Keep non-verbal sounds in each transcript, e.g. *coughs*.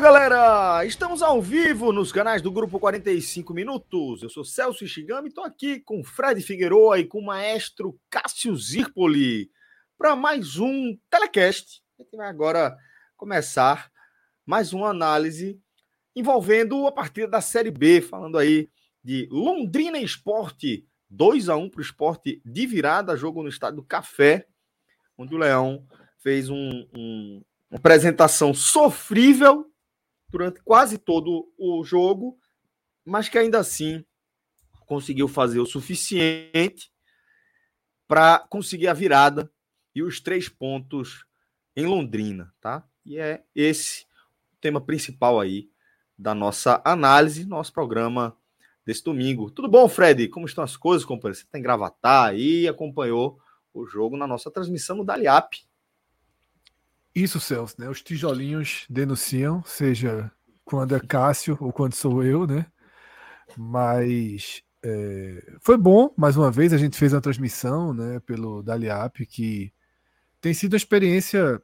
Galera! Estamos ao vivo nos canais do Grupo 45 Minutos. Eu sou Celso Ishigami estou aqui com Fred Figueroa e com o maestro Cássio Zirpoli para mais um telecast. A gente vai agora começar mais uma análise envolvendo a partida da Série B, falando aí de Londrina Esporte, 2 a 1 para o esporte de virada, jogo no estádio do Café, onde o Leão fez um, um, uma apresentação sofrível durante quase todo o jogo, mas que ainda assim conseguiu fazer o suficiente para conseguir a virada e os três pontos em Londrina, tá? E é esse o tema principal aí da nossa análise, nosso programa desse domingo. Tudo bom, Fred? Como estão as coisas, companheiro? Você tem gravatar aí, acompanhou o jogo na nossa transmissão no Daliap. Isso, Celso, né? Os tijolinhos denunciam, seja quando é Cássio ou quando sou eu, né? Mas é, foi bom, mais uma vez, a gente fez a transmissão né, pelo Daliap, que tem sido uma experiência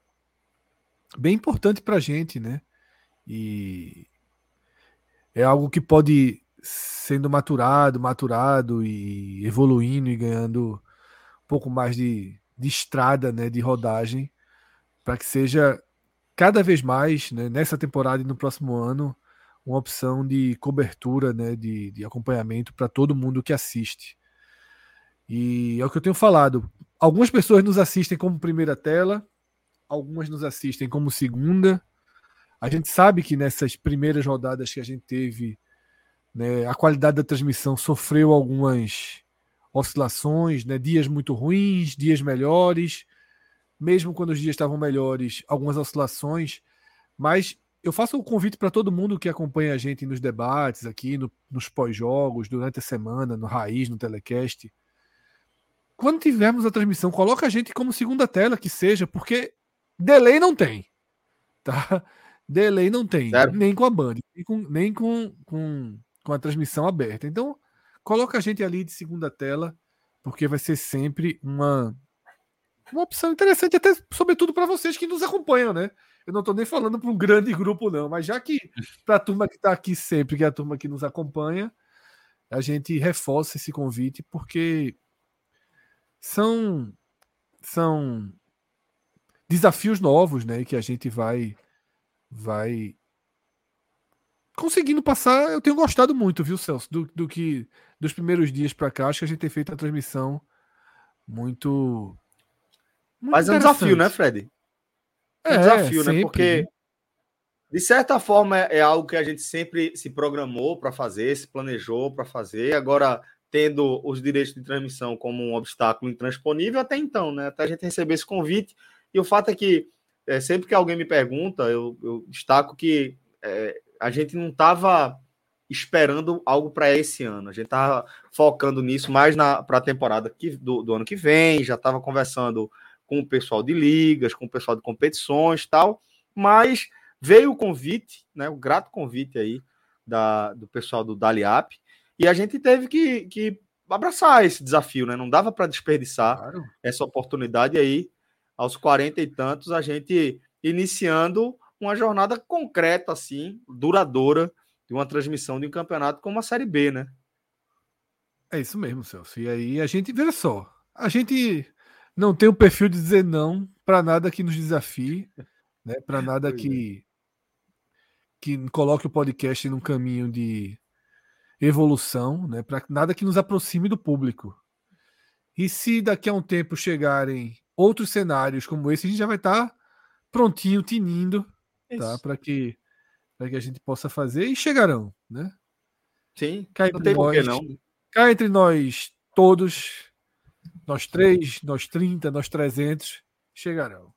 bem importante para a gente, né? E é algo que pode sendo maturado, maturado e evoluindo e ganhando um pouco mais de, de estrada, né, de rodagem, para que seja cada vez mais, né, nessa temporada e no próximo ano, uma opção de cobertura, né, de, de acompanhamento para todo mundo que assiste. E é o que eu tenho falado. Algumas pessoas nos assistem como primeira tela, algumas nos assistem como segunda. A gente sabe que nessas primeiras rodadas que a gente teve, né, a qualidade da transmissão sofreu algumas oscilações, né, dias muito ruins, dias melhores mesmo quando os dias estavam melhores, algumas oscilações, mas eu faço o um convite para todo mundo que acompanha a gente nos debates aqui, no, nos pós-jogos, durante a semana, no Raiz, no Telecast. Quando tivermos a transmissão, coloca a gente como segunda tela, que seja, porque delay não tem. Tá? Delay não tem, nem com a Band, nem com, nem com, com, com a transmissão aberta. Então, coloca a gente ali de segunda tela, porque vai ser sempre uma, uma opção interessante, até sobretudo para vocês que nos acompanham, né? Eu não estou nem falando para um grande grupo, não, mas já que *laughs* para a turma que está aqui sempre, que é a turma que nos acompanha, a gente reforça esse convite, porque são, são desafios novos, né? Que a gente vai, vai conseguindo passar. Eu tenho gostado muito, viu, Celso, do, do que dos primeiros dias para cá. Acho que a gente tem feito a transmissão muito mas é um desafio, né, Fred? É, um desafio, sempre. né? Porque, de certa forma, é, é algo que a gente sempre se programou para fazer, se planejou para fazer. Agora, tendo os direitos de transmissão como um obstáculo intransponível até então, né? Até a gente receber esse convite. E o fato é que, é, sempre que alguém me pergunta, eu, eu destaco que é, a gente não estava esperando algo para esse ano. A gente estava focando nisso mais para a temporada que, do, do ano que vem, já estava conversando com o pessoal de ligas, com o pessoal de competições tal, mas veio o convite, né, o grato convite aí da, do pessoal do Daliap, e a gente teve que, que abraçar esse desafio, né? Não dava para desperdiçar claro. essa oportunidade aí, aos 40 e tantos, a gente iniciando uma jornada concreta, assim, duradoura, de uma transmissão de um campeonato como a Série B, né? É isso mesmo, Celso. E aí a gente, veja só, a gente não tem o perfil de dizer não para nada que nos desafie, né? Para nada que é. que coloque o podcast num caminho de evolução, né? Para nada que nos aproxime do público. E se daqui a um tempo chegarem outros cenários como esse, a gente já vai estar tá prontinho, tinindo, tá? Para que, que a gente possa fazer e chegarão, né? Sim, cá não tem nós, não. Cá entre nós todos, nós três, nós 30, nós 300, chegarão.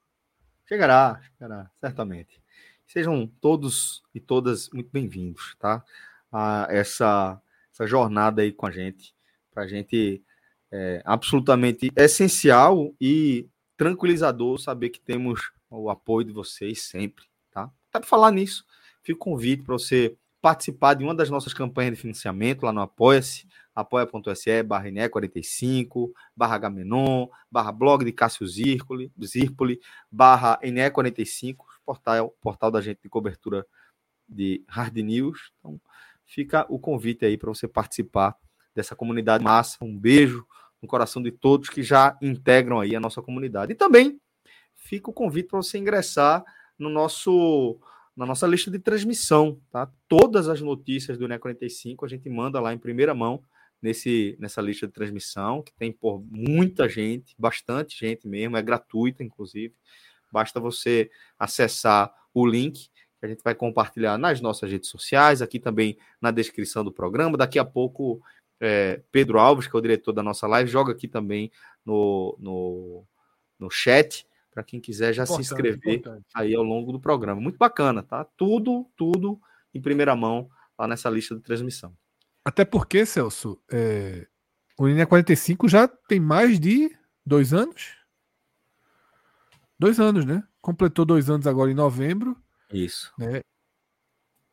Chegará, chegará, certamente. Sejam todos e todas muito bem-vindos, tá? A essa, essa jornada aí com a gente, para a gente é absolutamente essencial e tranquilizador saber que temos o apoio de vocês sempre, tá? Até para falar nisso, fica o convite para você participar de uma das nossas campanhas de financiamento lá no Apoia-se, apoia.se barra 45 barra Gamenon, barra blog de Cássio Zirpoli, Zirpoli barra NE45, portal, portal da gente de cobertura de hard news. Então, fica o convite aí para você participar dessa comunidade massa. Um beijo no coração de todos que já integram aí a nossa comunidade. E também fica o convite para você ingressar no nosso na nossa lista de transmissão, tá? Todas as notícias do NE 45 a gente manda lá em primeira mão nesse nessa lista de transmissão, que tem por muita gente, bastante gente mesmo, é gratuita inclusive. Basta você acessar o link que a gente vai compartilhar nas nossas redes sociais, aqui também na descrição do programa. Daqui a pouco é, Pedro Alves, que é o diretor da nossa live, joga aqui também no, no, no chat para quem quiser já importante, se inscrever importante. aí ao longo do programa. Muito bacana, tá? Tudo, tudo em primeira mão lá nessa lista de transmissão. Até porque, Celso, é, o Linha 45 já tem mais de dois anos? Dois anos, né? Completou dois anos agora em novembro. Isso. Né?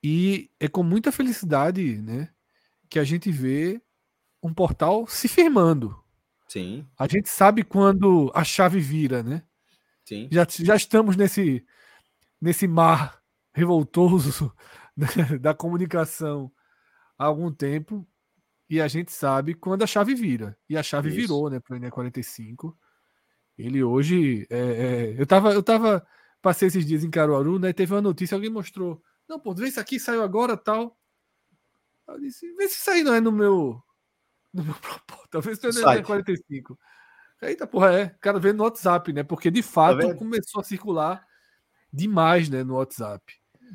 E é com muita felicidade, né? Que a gente vê um portal se firmando. Sim. A gente sabe quando a chave vira, né? Sim. Já, já estamos nesse, nesse mar revoltoso *laughs* da comunicação há algum tempo e a gente sabe quando a chave vira. E a chave Isso. virou, né, para o NE45. Ele hoje. É, é, eu, tava, eu tava. Passei esses dias em Caruaru, né? Teve uma notícia, alguém mostrou. Não, pô, vê isso aqui, saiu agora tal. Eu disse, vê se isso aí não é no meu no meu *laughs* propósito. Talvez tenha 45. Eita, porra, é. Quero ver no WhatsApp, né? Porque de fato tá começou a circular demais, né, no WhatsApp.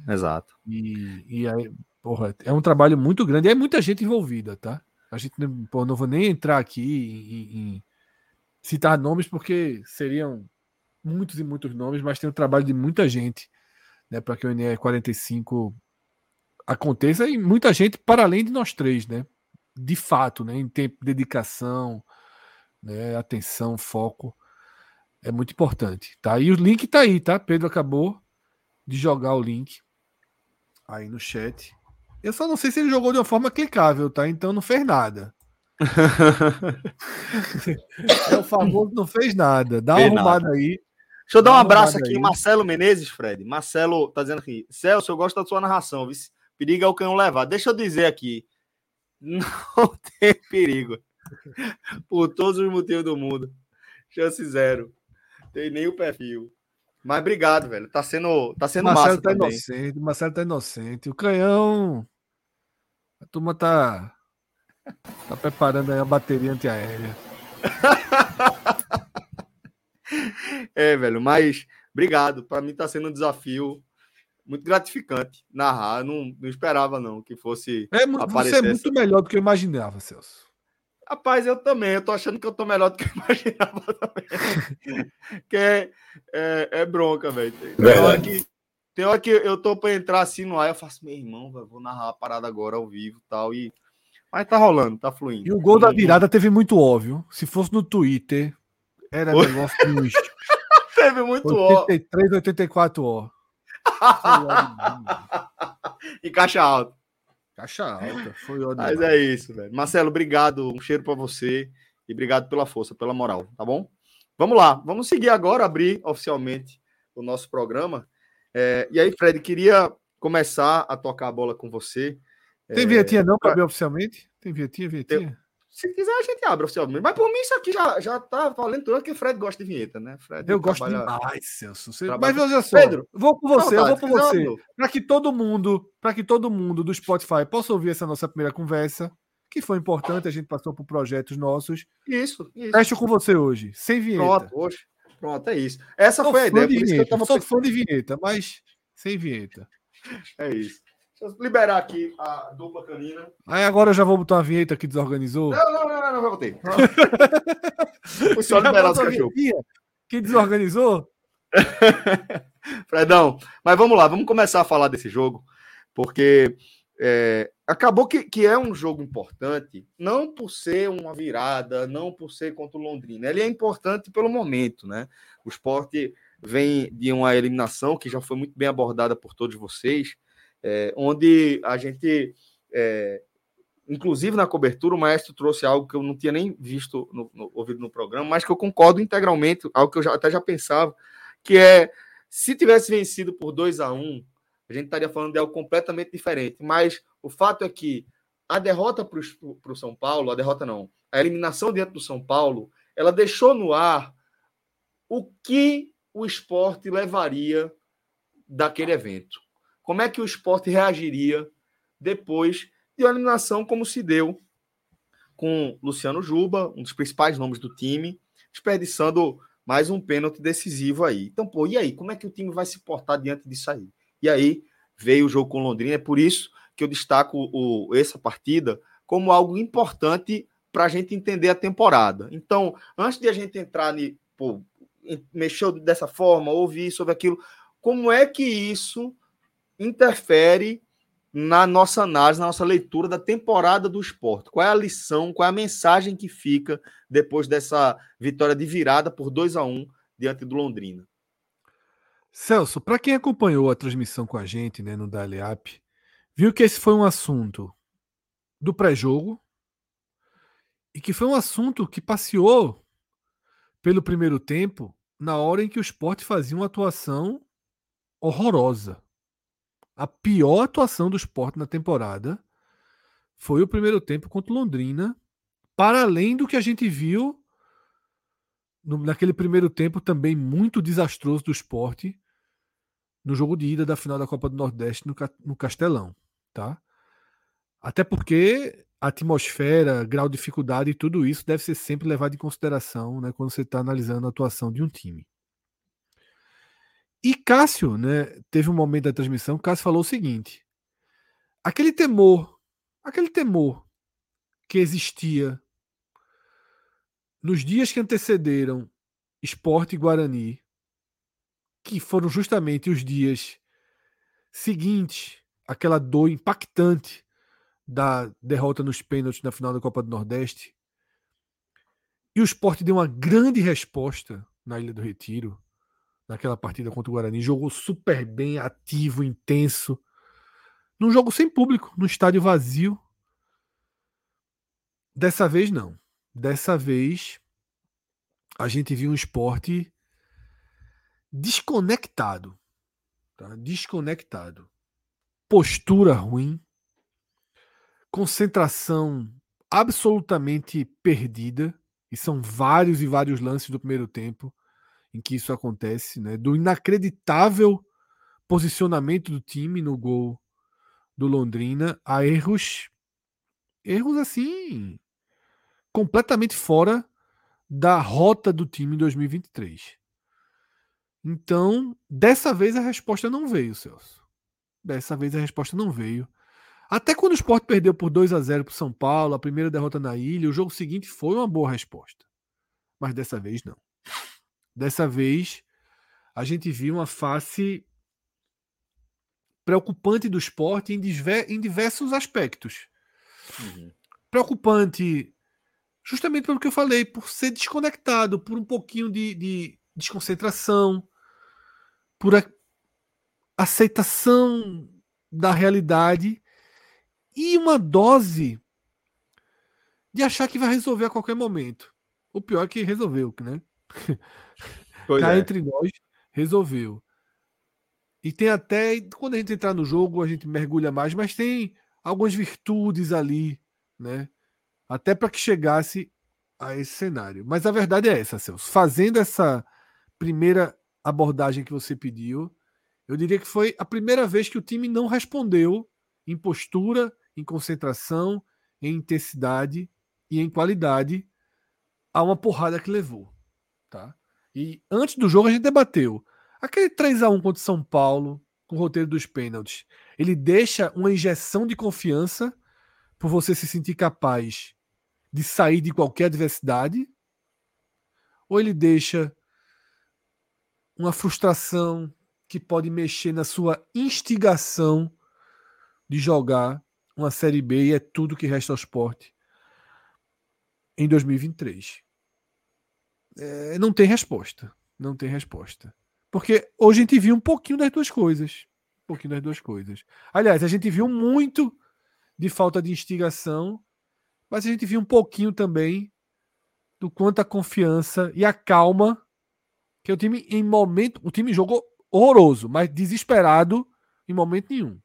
Exato. E, e aí, porra, é um trabalho muito grande. E é muita gente envolvida, tá? A gente pô, não vou nem entrar aqui em, em citar nomes, porque seriam muitos e muitos nomes, mas tem o trabalho de muita gente, né, para que o NE 45 aconteça e muita gente para além de nós três, né? de fato, né, em tempo, dedicação, né, atenção, foco, é muito importante, tá? E o link tá aí, tá? Pedro acabou de jogar o link aí no chat. Eu só não sei se ele jogou de uma forma clicável, tá? Então não fez nada. *laughs* é o famoso não fez nada. Dá uma arrumada nada. aí. Deixa eu dar um abraço aqui, aí. Marcelo Menezes, Fred. Marcelo tá dizendo aqui, Celso, eu gosto da sua narração, viu? Perigo é o canhão levar. Deixa eu dizer aqui, *laughs* não tem perigo. Por todos os motivos do mundo. Chance zero. Tem nem o perfil. Mas obrigado, velho. Tá sendo, tá sendo Marcelo massa tá também. inocente. Marcelo tá inocente. O canhão. A turma tá. Tá preparando aí a bateria antiaérea. *laughs* é, velho. Mas obrigado. Para mim tá sendo um desafio muito gratificante narrar. Não, não esperava, não, que fosse. É, você é muito melhor do que eu imaginava, Celso. Rapaz, eu também. Eu tô achando que eu tô melhor do que eu *laughs* imaginava também. *laughs* que é, é, é bronca, velho. Tem hora que, tem hora que eu tô pra entrar assim no ar, eu faço, meu irmão, véio, vou narrar a parada agora ao vivo e tal. E... Mas tá rolando, tá fluindo. E o gol da virada teve muito óbvio. Se fosse no Twitter, era negócio de. *laughs* teve muito 83, ó. 84 ó. *laughs* e caixa alta. Caixa alta, foi ótimo. Mas é isso, velho. Marcelo, obrigado. Um cheiro para você e obrigado pela força, pela moral, tá bom? Vamos lá, vamos seguir agora, abrir oficialmente o nosso programa. É, e aí, Fred, queria começar a tocar a bola com você. Tem vinhetinha é, não para abrir oficialmente? Tem vinhetinha, vinhetinha? Se quiser, a gente abre oficialmente. Mas por mim, isso aqui já, já tá valendo tudo, porque o Fred gosta de vinheta, né? Fred eu gosto demais, Celso. Você... Mas olha só, Pedro, vou com você, eu vou com você. Para que todo mundo, para que todo mundo do Spotify possa ouvir essa nossa primeira conversa, que foi importante, a gente passou por projetos nossos. Isso, isso. Fecho com você hoje, sem vinheta. Pronto, hoje. Pronto, é isso. Essa sou foi a ideia. Por isso que eu tava sou fã de vinheta, mas sem vinheta. É isso. Deixa eu liberar aqui a dupla canina. Aí agora eu já vou botar uma vinheta que desorganizou. Não, não, não, não, não, voltei. *laughs* Foi só liberar os cachorros. Que desorganizou? *laughs* Fredão, mas vamos lá, vamos começar a falar desse jogo, porque é, acabou que, que é um jogo importante, não por ser uma virada, não por ser contra o Londrina, ele é importante pelo momento, né? O esporte vem de uma eliminação que já foi muito bem abordada por todos vocês, é, onde a gente, é, inclusive na cobertura, o maestro trouxe algo que eu não tinha nem visto, no, no, ouvido no programa, mas que eu concordo integralmente, algo que eu já, até já pensava, que é, se tivesse vencido por 2 a 1 um, a gente estaria falando de algo completamente diferente, mas o fato é que a derrota para o São Paulo, a derrota não, a eliminação dentro do São Paulo, ela deixou no ar o que o esporte levaria daquele evento. Como é que o esporte reagiria depois de uma eliminação como se deu com Luciano Juba, um dos principais nomes do time, desperdiçando mais um pênalti decisivo aí. Então, pô, e aí? Como é que o time vai se portar diante disso aí? E aí veio o jogo com Londrina, é por isso que eu destaco o, essa partida como algo importante para a gente entender a temporada. Então, antes de a gente entrar em, pô, mexeu dessa forma, ouvir sobre aquilo, como é que isso interfere na nossa análise, na nossa leitura da temporada do esporte. Qual é a lição, qual é a mensagem que fica depois dessa vitória de virada por 2 a 1 diante do Londrina? Celso, para quem acompanhou a transmissão com a gente né, no Dali Up, viu que esse foi um assunto do pré-jogo e que foi um assunto que passeou pelo primeiro tempo na hora em que o esporte fazia uma atuação horrorosa. A pior atuação do esporte na temporada foi o primeiro tempo contra Londrina, para além do que a gente viu naquele primeiro tempo também muito desastroso do esporte no jogo de ida da final da Copa do Nordeste no, no Castelão, tá? Até porque a atmosfera, grau de dificuldade e tudo isso deve ser sempre levado em consideração né, quando você está analisando a atuação de um time. E Cássio, né, teve um momento da transmissão, Cássio falou o seguinte: aquele temor, aquele temor que existia nos dias que antecederam Esporte e Guarani, que foram justamente os dias seguintes aquela dor impactante da derrota nos pênaltis na final da Copa do Nordeste. E o esporte deu uma grande resposta na Ilha do Retiro naquela partida contra o Guarani. Jogou super bem, ativo, intenso. Num jogo sem público, no estádio vazio. Dessa vez, não. Dessa vez, a gente viu um esporte desconectado. Tá? Desconectado. Postura ruim. Concentração absolutamente perdida. E são vários e vários lances do primeiro tempo em que isso acontece, né? Do inacreditável posicionamento do time no gol do Londrina a erros erros assim completamente fora da rota do time em 2023. Então, dessa vez a resposta não veio, Celso. Dessa vez a resposta não veio. Até quando o Sport perdeu por 2 a 0 para São Paulo, a primeira derrota na ilha, o jogo seguinte foi uma boa resposta. Mas dessa vez não. Dessa vez, a gente viu uma face preocupante do esporte em, diversos aspectos. Uhum. Preocupante, justamente pelo que eu falei, por ser desconectado, por um pouquinho de, de desconcentração, por a aceitação da realidade e uma dose de achar que vai resolver a qualquer momento. O pior é que resolveu, né? *laughs* Pois Cá é. entre nós, resolveu. E tem até, quando a gente entrar no jogo, a gente mergulha mais, mas tem algumas virtudes ali, né? Até para que chegasse a esse cenário. Mas a verdade é essa, Celso. Fazendo essa primeira abordagem que você pediu, eu diria que foi a primeira vez que o time não respondeu em postura, em concentração, em intensidade e em qualidade a uma porrada que levou, tá? E antes do jogo a gente debateu. Aquele 3 a 1 contra o São Paulo, com o roteiro dos pênaltis, ele deixa uma injeção de confiança por você se sentir capaz de sair de qualquer adversidade? Ou ele deixa uma frustração que pode mexer na sua instigação de jogar uma Série B e é tudo que resta ao esporte em 2023? É, não tem resposta. Não tem resposta. Porque hoje a gente viu um pouquinho das duas coisas. Um pouquinho das duas coisas. Aliás, a gente viu muito de falta de instigação, mas a gente viu um pouquinho também do quanto a confiança e a calma que o time em momento, o time jogou horroroso, mas desesperado em momento nenhum.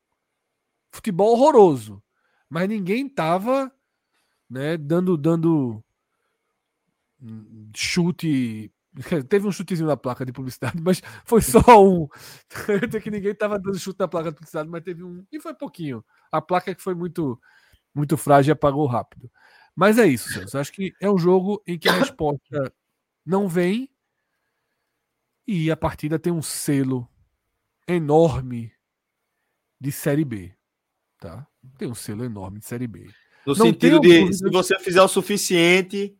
Futebol horroroso, mas ninguém tava, né, dando dando chute. *laughs* Teve um chutezinho na placa de publicidade, mas foi só um. *laughs* Até que ninguém tava dando chute na placa de publicidade, mas teve um. E foi pouquinho. A placa que foi muito, muito frágil apagou rápido. Mas é isso, Celso. Acho que é um jogo em que a resposta não vem e a partida tem um selo enorme de Série B. Tá? Tem um selo enorme de Série B. No não sentido de, se você fizer o suficiente,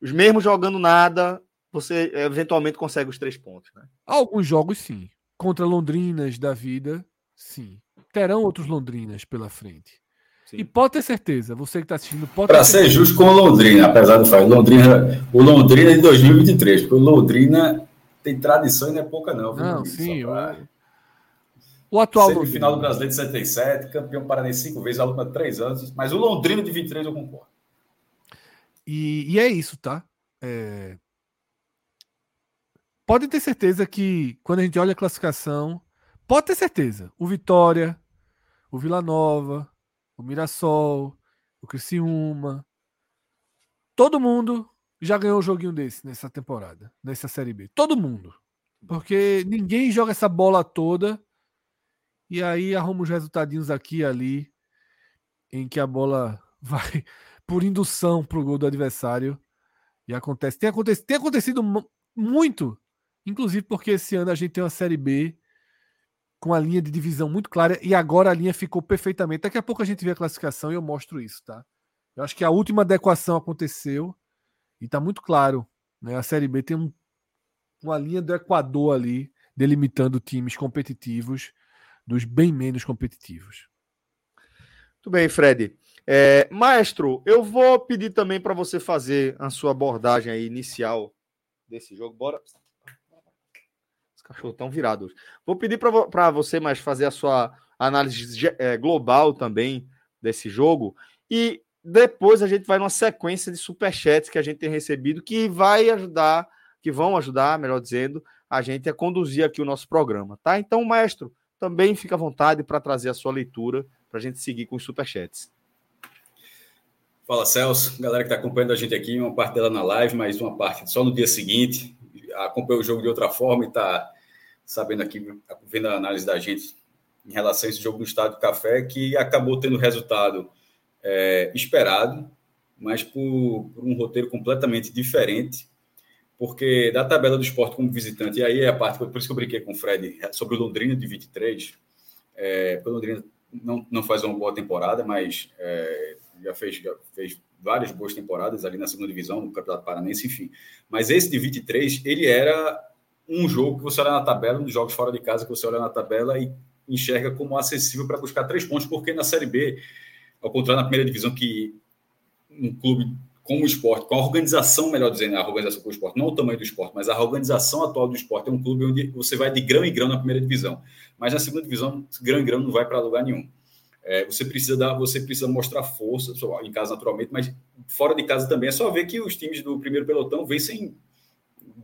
mesmo jogando nada, você eventualmente consegue os três pontos. Né? Alguns jogos, sim. Contra Londrinas da vida, sim. Terão outros Londrinas pela frente. Sim. E pode ter certeza, você que está assistindo, pode Para ser justo com o Londrina, apesar do fato, Londrina, o Londrina é de 2023, porque o Londrina tem tradição e não é pouca, não. Não, sim. Pra... O, atual. Semifinal do Brasileiro de 77, campeão paranense cinco vezes, a última três anos, mas o Londrina de 23 eu concordo. E, e é isso, tá? É... Pode ter certeza que quando a gente olha a classificação, pode ter certeza, o Vitória, o Vila Nova, o Mirassol, o Criciúma, todo mundo já ganhou um joguinho desse nessa temporada, nessa Série B. Todo mundo. Porque ninguém joga essa bola toda e aí arruma os resultadinhos aqui e ali em que a bola *laughs* vai por indução pro gol do adversário e acontece. Tem acontecido, tem acontecido muito, inclusive porque esse ano a gente tem uma Série B com a linha de divisão muito clara e agora a linha ficou perfeitamente. Daqui a pouco a gente vê a classificação e eu mostro isso, tá? Eu acho que a última adequação aconteceu e tá muito claro. Né? A Série B tem um, uma linha do Equador ali, delimitando times competitivos dos bem menos competitivos. Muito bem, Fred. É, maestro, eu vou pedir também para você fazer a sua abordagem aí inicial desse jogo. Bora cachorros estão virados. Vou pedir para você mais fazer a sua análise é, global também desse jogo. E depois a gente vai numa sequência de superchats que a gente tem recebido que vai ajudar, que vão ajudar, melhor dizendo, a gente a conduzir aqui o nosso programa, tá? Então, maestro, também fica à vontade para trazer a sua leitura para a gente seguir com os superchats. Fala Celso, galera que está acompanhando a gente aqui, uma parte dela na live, mas uma parte só no dia seguinte. Acompanhou o jogo de outra forma e está sabendo aqui, vendo a análise da gente em relação a esse jogo do Estádio Café, que acabou tendo resultado é, esperado, mas por, por, um roteiro completamente diferente, porque da tabela do esporte como visitante, e aí é a parte, por isso que eu brinquei com o Fred sobre o Londrina de 23, é, porque o Londrina não, não faz uma boa temporada, mas é, já, fez, já fez várias boas temporadas ali na segunda divisão, no Campeonato Paranense, enfim. Mas esse de 23, ele era um jogo que você olha na tabela, um dos jogos fora de casa que você olha na tabela e enxerga como acessível para buscar três pontos, porque na Série B, ao contrário na primeira divisão, que um clube como o esporte, com a organização, melhor dizendo, a organização com o esporte, não o tamanho do esporte, mas a organização atual do esporte é um clube onde você vai de grão em grão na primeira divisão. Mas na segunda divisão, grão em grão não vai para lugar nenhum. É, você precisa dar, você precisa mostrar força, em casa naturalmente, mas fora de casa também. É só ver que os times do primeiro pelotão vencem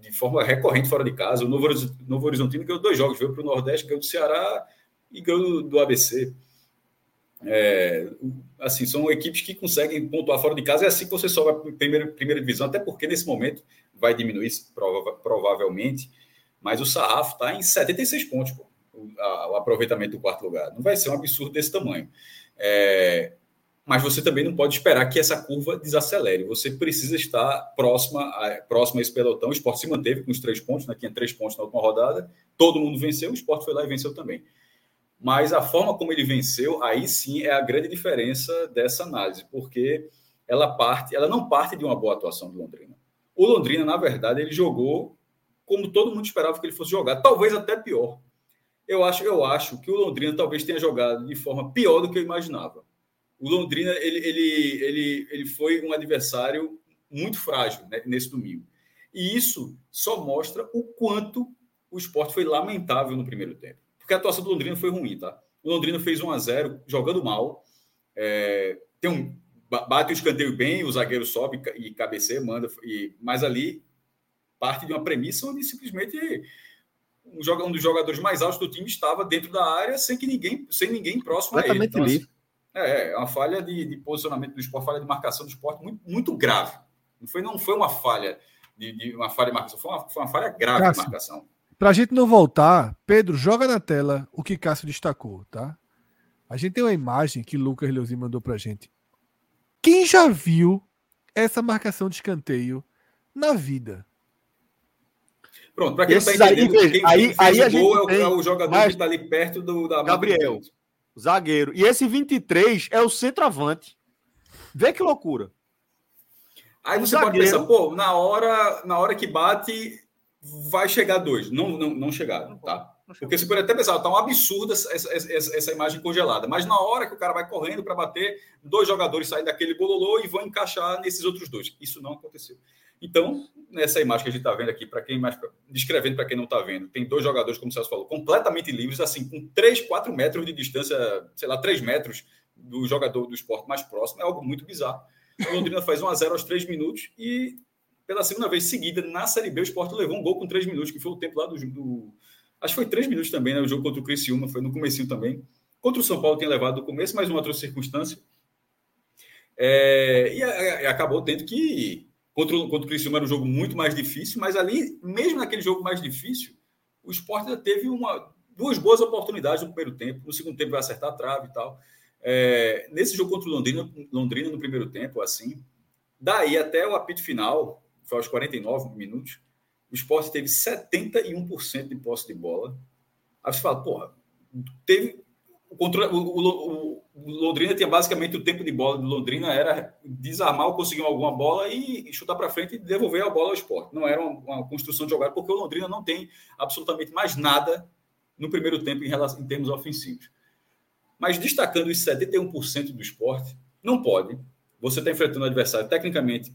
de forma recorrente fora de casa. O Novo, Novo Horizontino ganhou dois jogos, veio para o Nordeste, ganhou do Ceará e ganhou do ABC. É, assim, são equipes que conseguem pontuar fora de casa. É assim que você sobe a primeira, primeira divisão, até porque nesse momento vai diminuir prova, provavelmente, mas o sarrafo está em 76 pontos, pô, o, a, o, aproveitamento do quarto lugar. Não vai ser um absurdo desse tamanho. É, mas você também não pode esperar que essa curva desacelere. Você precisa estar próxima a, próxima a esse pelotão. O esporte se manteve com os três pontos, né? tinha três pontos na última rodada. Todo mundo venceu, o esporte foi lá e venceu também. Mas a forma como ele venceu, aí sim é a grande diferença dessa análise, porque ela parte, ela não parte de uma boa atuação do Londrina. O Londrina, na verdade, ele jogou como todo mundo esperava que ele fosse jogar, talvez até pior. Eu acho, eu acho que o Londrina talvez tenha jogado de forma pior do que eu imaginava o Londrina ele, ele, ele, ele foi um adversário muito frágil né, nesse domingo. E isso só mostra o quanto o esporte foi lamentável no primeiro tempo. Porque a atuação do Londrina foi ruim, tá? O Londrina fez 1 a 0 jogando mal. É, tem um, bate o escanteio bem, o zagueiro sobe e cabeceia, manda. E, mas ali parte de uma premissa onde simplesmente um, um dos jogadores mais altos do time estava dentro da área sem que ninguém, sem ninguém próximo a ele. Então, assim, é, é uma falha de, de, posicionamento do esporte, falha de marcação do esporte muito, muito grave. Não foi, não foi uma falha de, de uma falha de marcação, foi uma, foi uma falha grave Cássio, de marcação. Para a gente não voltar, Pedro, joga na tela o que Cássio destacou, tá? A gente tem uma imagem que Lucas Leuzinho mandou para a gente. Quem já viu essa marcação de escanteio na vida? Pronto, para quem Esses não está entendendo, aí, quem, aí, quem aí, o gol é, o, é o jogador mas... que está ali perto do, da Gabriel zagueiro. E esse 23 é o centroavante. Vê que loucura. Aí você zagueiro... pode pensar, pô, na hora, na hora que bate, vai chegar dois. Não, não, não chegaram, tá? Porque você pode até pensar, tá um absurdo essa, essa, essa, imagem congelada. Mas na hora que o cara vai correndo para bater, dois jogadores saem daquele bololô e vão encaixar nesses outros dois. Isso não aconteceu. Então, nessa imagem que a gente está vendo aqui, para quem mais descrevendo para quem não está vendo, tem dois jogadores, como o Celso falou, completamente livres, assim, com 3, 4 metros de distância, sei lá, 3 metros do jogador do esporte mais próximo, é algo muito bizarro. O Londrina faz 1 a 0 aos 3 minutos e, pela segunda vez seguida, na Série B, o esporte levou um gol com 3 minutos, que foi o tempo lá do. do acho que foi 3 minutos também, né? O jogo contra o Criciúma, foi no começo também. Contra o São Paulo tinha levado no começo, mas uma outra circunstância. É, e, e acabou tendo que Contra o, contra o Criciúma era um jogo muito mais difícil, mas ali, mesmo naquele jogo mais difícil, o Sport ainda teve uma, duas boas oportunidades no primeiro tempo. No segundo tempo vai acertar a trave e tal. É, nesse jogo contra o Londrina, Londrina, no primeiro tempo, assim, daí até o apito final, foi aos 49 minutos, o Sport teve 71% de posse de bola. Aí você fala, porra, teve o, controle, o, o, o, Londrina tinha basicamente o tempo de bola do Londrina era desarmar ou conseguir alguma bola e chutar para frente e devolver a bola ao esporte. Não era uma, uma, construção de jogada, porque o Londrina não tem absolutamente mais nada no primeiro tempo em, relação, em termos ofensivos. Mas destacando os 71% do esporte, não pode. Você está enfrentando um adversário tecnicamente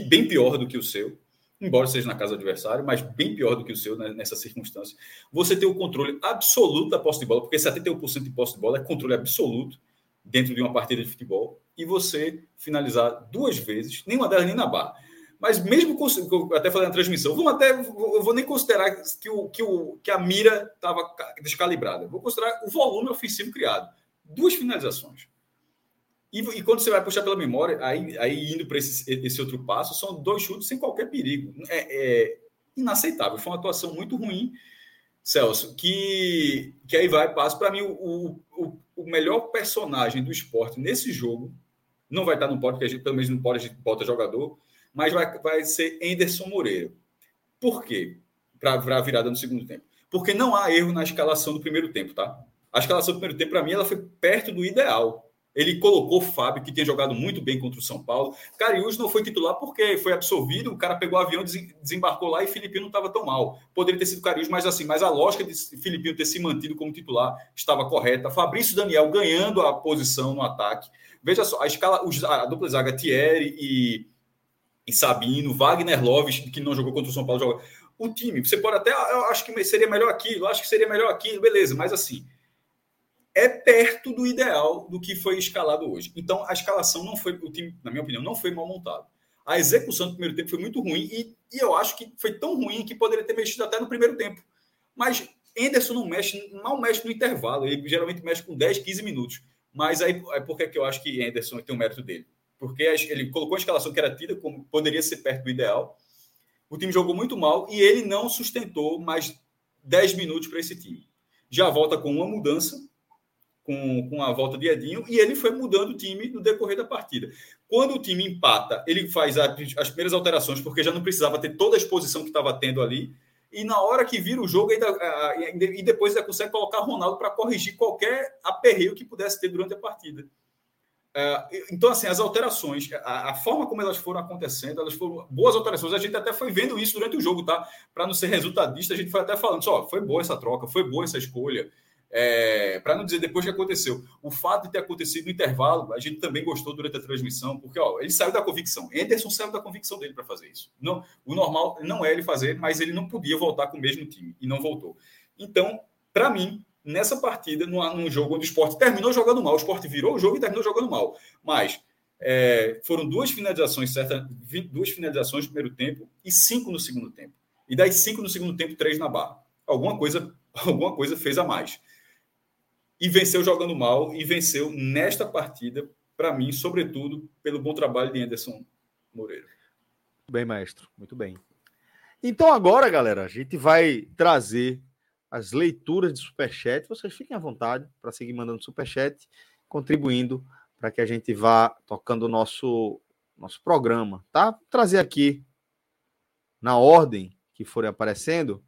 bem pior do que o seu embora seja na casa do adversário, mas bem pior do que o seu né, nessa circunstância. Você tem o controle absoluto da posse de bola, porque 71% de posse de bola é controle absoluto dentro de uma partida de futebol, e você finalizar duas vezes, nenhuma delas nem na barra. Mas mesmo com, até falei na transmissão, vamos até, eu vou nem considerar que, o, que, o, que a mira estava descalibrada. Vou considerar o volume ofensivo criado. Duas finalizações. E, e, quando você vai puxar pela memória, aí, aí indo para esse, esse outro passo, são dois chutes sem qualquer perigo. É, é, inaceitável. Foi uma atuação muito ruim, Celso, que, que aí vai, passo. Para mim, o, o, o, melhor personagem do esporte nesse jogo não vai estar no pódio, porque a gente, pelo menos no pódio a gente bota jogador, mas vai, vai ser Anderson Moreira. Por quê? Para a virada no segundo tempo. Porque não há erro na escalação do primeiro tempo, tá? A escalação do primeiro tempo, para mim, ela foi perto do ideal ele colocou o Fábio, que tinha jogado muito bem contra o São Paulo. Cariús não foi titular porque foi absorvido, o cara pegou o avião, desembarcou lá e Filipinho não estava tão mal. Poderia ter sido Cariús, mas assim, mas a lógica de Filipinho ter se mantido como titular estava correta. Fabrício Daniel ganhando a posição no ataque. Veja só, a escala, a dupla zaga Thierry e, e Sabino, Wagner Loves, que não jogou contra o São Paulo, joga. O time, você pode até, eu acho que seria melhor aquilo, acho que seria melhor aquilo, beleza, mas assim, é perto do ideal do que foi escalado hoje. Então, a escalação não foi, o time, na minha opinião, não foi mal montado. A execução do primeiro tempo foi muito ruim e, e eu acho que foi tão ruim que poderia ter mexido até no primeiro tempo. Mas Anderson não mexe, mal mexe no intervalo. Ele geralmente mexe com 10, 15 minutos. Mas aí é porque que eu acho que Anderson tem o mérito dele. Porque ele colocou a escalação que era tida como poderia ser perto do ideal. O time jogou muito mal e ele não sustentou mais 10 minutos para esse time. Já volta com uma mudança com, com a volta de Edinho e ele foi mudando o time no decorrer da partida. Quando o time empata, ele faz a, as primeiras alterações, porque já não precisava ter toda a exposição que estava tendo ali. E na hora que vira o jogo, ainda, e depois ainda consegue colocar Ronaldo para corrigir qualquer aperreio que pudesse ter durante a partida. É, então, assim, as alterações, a, forma como elas foram acontecendo, elas foram boas alterações. A gente até foi vendo isso durante o jogo, tá? Para não ser resultadista, a gente foi até falando só, foi boa essa troca, foi boa essa escolha. É, para não dizer depois que aconteceu. O fato de ter acontecido no intervalo, a gente também gostou durante a transmissão, porque ó, ele saiu da convicção. Anderson saiu da convicção dele para fazer isso. Não, o normal não é ele fazer, mas ele não podia voltar com o mesmo time e não voltou. Então, para mim, nessa partida, num, num jogo onde o esporte terminou jogando mal, o esporte virou o jogo e terminou jogando mal. Mas é, foram duas finalizações certas, duas finalizações no primeiro tempo e cinco no segundo tempo. E das cinco no segundo tempo, três na barra. Alguma coisa, *laughs* alguma coisa fez a mais e venceu jogando mal e venceu nesta partida, para mim, sobretudo, pelo bom trabalho de Anderson Moreira. Muito bem, maestro, muito bem. Então agora, galera, a gente vai trazer as leituras de superchat. Vocês fiquem à vontade para seguir mandando superchat, contribuindo para que a gente vá tocando o nosso nosso programa, tá? Vou trazer aqui na ordem que forem aparecendo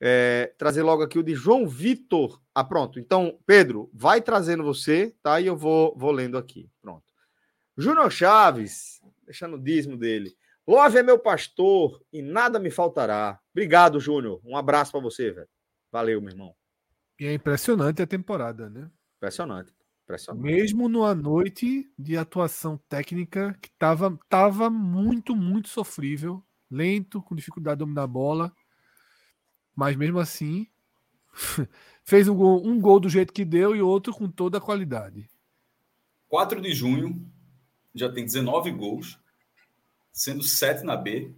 é, trazer logo aqui o de João Vitor. Ah, pronto. Então, Pedro, vai trazendo você, tá? E eu vou, vou lendo aqui. Pronto. Júnior Chaves, deixando o dízimo dele. Love é meu pastor e nada me faltará. Obrigado, Júnior. Um abraço para você, velho. Valeu, meu irmão. E é impressionante a temporada, né? Impressionante. Impressionante. Mesmo numa noite de atuação técnica que estava tava muito, muito sofrível, lento, com dificuldade de dominar a bola mas mesmo assim, *laughs* fez um gol, um gol do jeito que deu e outro com toda a qualidade. 4 de junho, já tem 19 gols, sendo 7 na B,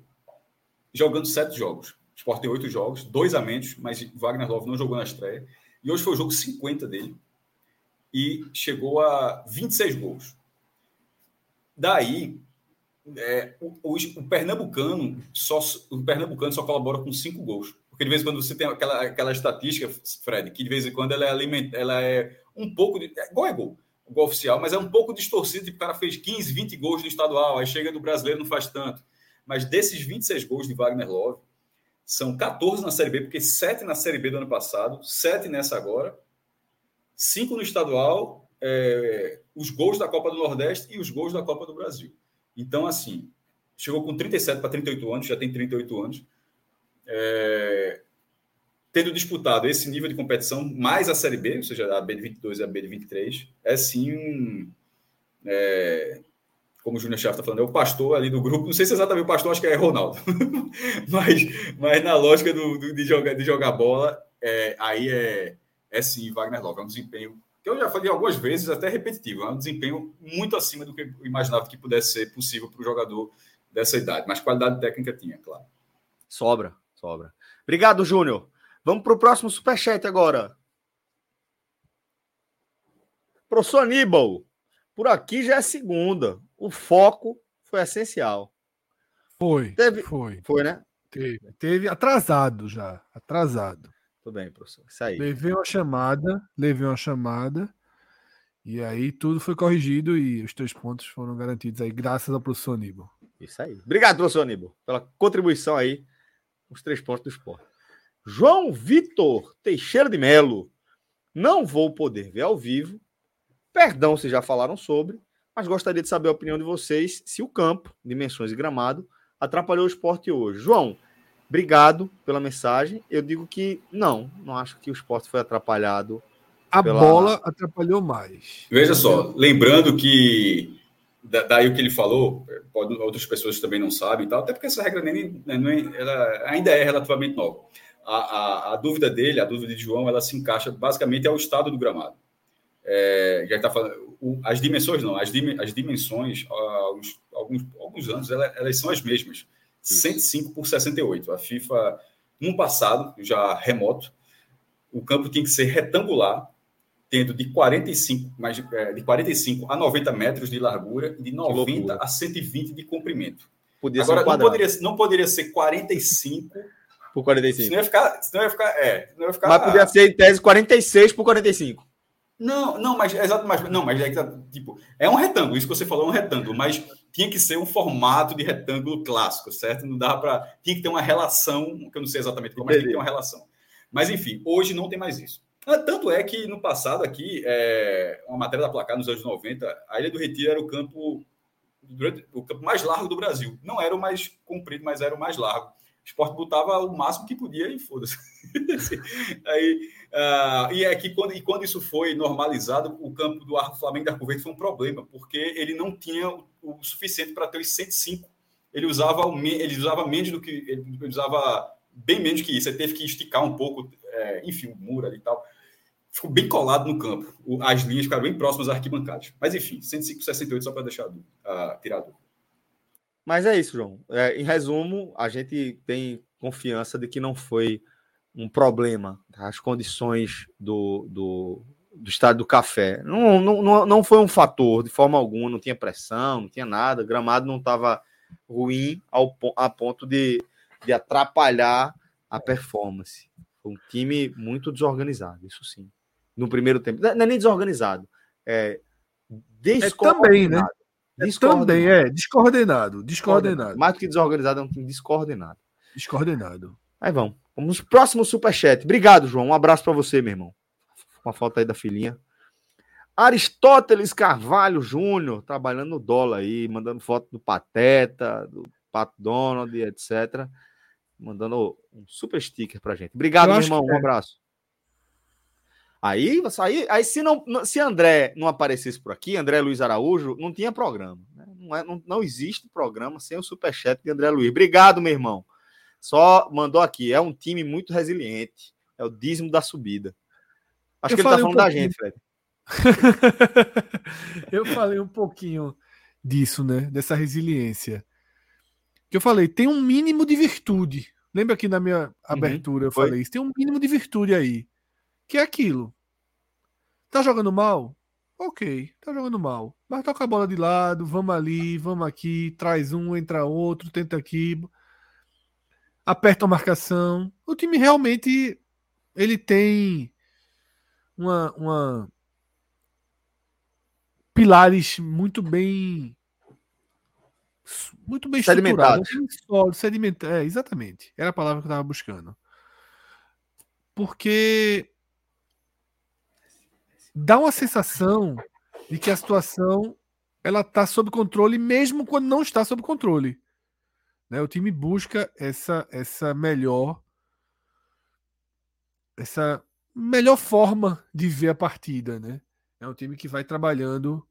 jogando 7 jogos. O Sport tem 8 jogos, dois a menos, mas Wagner Love não jogou na estreia. E hoje foi o jogo 50 dele. E chegou a 26 gols. Daí, é, o, o, o, Pernambucano só, o Pernambucano só colabora com 5 gols. Porque de vez em quando você tem aquela, aquela estatística, Fred, que de vez em quando ela é, aliment, ela é um pouco. De, é, gol é gol, gol oficial, mas é um pouco distorcido. Tipo, o cara fez 15, 20 gols no estadual, aí chega do brasileiro não faz tanto. Mas desses 26 gols de Wagner Love, são 14 na Série B, porque 7 na Série B do ano passado, 7 nessa agora, 5 no estadual, é, os gols da Copa do Nordeste e os gols da Copa do Brasil. Então, assim, chegou com 37 para 38 anos, já tem 38 anos é, tendo disputado esse nível de competição, mais a Série B, ou seja, a B de 22 e a B de 23, é sim um. É, como o Júnior Chave está falando, é o pastor ali do grupo. Não sei se é exatamente o pastor, acho que é Ronaldo. *laughs* mas, mas na lógica do, do, de, jogar, de jogar bola, é, aí é, é sim Wagner Love. É um desempenho que eu já falei algumas vezes, até repetitivo. É um desempenho muito acima do que eu imaginava que pudesse ser possível para o jogador dessa idade. Mas qualidade técnica tinha, claro. Sobra. Sobra. Obrigado, Júnior. Vamos para o próximo superchat agora. Professor Aníbal, por aqui já é segunda. O foco foi essencial. Foi. Teve... Foi. Foi, né? Teve. Teve atrasado já. Atrasado. Tudo bem, professor. Isso aí. Levei uma chamada, levei uma chamada. E aí tudo foi corrigido e os três pontos foram garantidos aí, graças ao professor Aníbal. Isso aí. Obrigado, professor Aníbal, pela contribuição aí os três pontos do esporte. João Vitor Teixeira de Melo. Não vou poder ver ao vivo. Perdão se já falaram sobre, mas gostaria de saber a opinião de vocês se o campo, dimensões e gramado, atrapalhou o esporte hoje. João, obrigado pela mensagem. Eu digo que não, não acho que o esporte foi atrapalhado. A pela... bola atrapalhou mais. Veja só, lembrando que daí o que ele falou, pode, outras pessoas também não sabem, tal, até porque essa regra nem, nem ela ainda é relativamente nova. A, a, a, dúvida dele, a dúvida de João, ela se encaixa basicamente ao estado do gramado. É, já está falando, o, as dimensões não, as, dim, as dimensões, há uns, alguns, alguns anos, elas, elas são as mesmas. Isso. 105 por 68. A FIFA, no passado, já remoto, o campo tinha que ser retangular tendo de 45, mais, é, de 45 a 90 metros de largura e de 90 a 120 de comprimento. Podia Agora, um não, poderia, não poderia ser 45 por 45. Senão ia ficar. Senão ia ficar, é, senão ia ficar Mas podia ser, em tese, 46 por 45. Não, não, mas exato, mas não, mas é, tipo, é um retângulo, isso que você falou é um retângulo, mas tinha que ser um formato de retângulo clássico, certo? Não dava para, tinha que ter uma relação, que eu não sei exatamente como, mas tinha que ter uma relação. Mas enfim, hoje não tem mais isso. Ah, tanto é que no passado aqui, é, uma matéria da placar nos anos 90, a Ilha do Retiro era o campo o campo mais largo do Brasil. Não era o mais comprido, mas era o mais largo. O esporte botava o máximo que podia e foda-se. *laughs* Aí, uh, e é que quando, e quando isso foi normalizado, o campo do Arco Flamengo da Arco Verde foi um problema, porque ele não tinha o, o suficiente para ter os 105. Ele usava, ele usava menos do que. Ele usava bem menos que isso. Ele teve que esticar um pouco, é, enfim, o muro ali e tal ficou bem colado no campo. As linhas ficaram bem próximas às arquibancadas. Mas enfim, 105,68 só para deixar uh, tirado. Mas é isso, João. É, em resumo, a gente tem confiança de que não foi um problema as condições do, do, do estádio do café. Não, não, não foi um fator de forma alguma, não tinha pressão, não tinha nada, o gramado não estava ruim ao, a ponto de, de atrapalhar a performance. Foi um time muito desorganizado, isso sim no primeiro tempo. Não é nem desorganizado. É, é também, né? É também, é. Descoordenado. Descoordenado. Mais do que desorganizado, é um time descoordenado. Descoordenado. Aí vamos. Vamos pro próximo superchat. Obrigado, João. Um abraço para você, meu irmão. Uma falta aí da filhinha. Aristóteles Carvalho Júnior, trabalhando no dólar aí, mandando foto do Pateta, do Pat Donald, etc. Mandando um super sticker pra gente. Obrigado, meu irmão. Um é. abraço. Aí, aí, aí se, não, se André não aparecesse por aqui, André Luiz Araújo, não tinha programa. Né? Não, é, não, não existe programa sem o superchat de André Luiz. Obrigado, meu irmão. Só mandou aqui. É um time muito resiliente. É o dízimo da subida. Acho Eu que ele tá falando um da gente, Fred. *laughs* Eu falei um pouquinho disso, né? Dessa resiliência. Que eu falei, tem um mínimo de virtude. Lembra que na minha uhum. abertura uhum, eu falei isso? Tem um mínimo de virtude aí que é aquilo. Tá jogando mal? Ok, tá jogando mal. Mas toca a bola de lado, vamos ali, vamos aqui, traz um, entra outro, tenta aqui. Aperta a marcação. O time realmente ele tem uma, uma pilares muito bem muito bem sedimentados. Sólido, sedimentar, é, exatamente. Era a palavra que eu estava buscando. Porque dá uma sensação de que a situação ela está sob controle mesmo quando não está sob controle. Né? O time busca essa essa melhor essa melhor forma de ver a partida, né? É um time que vai trabalhando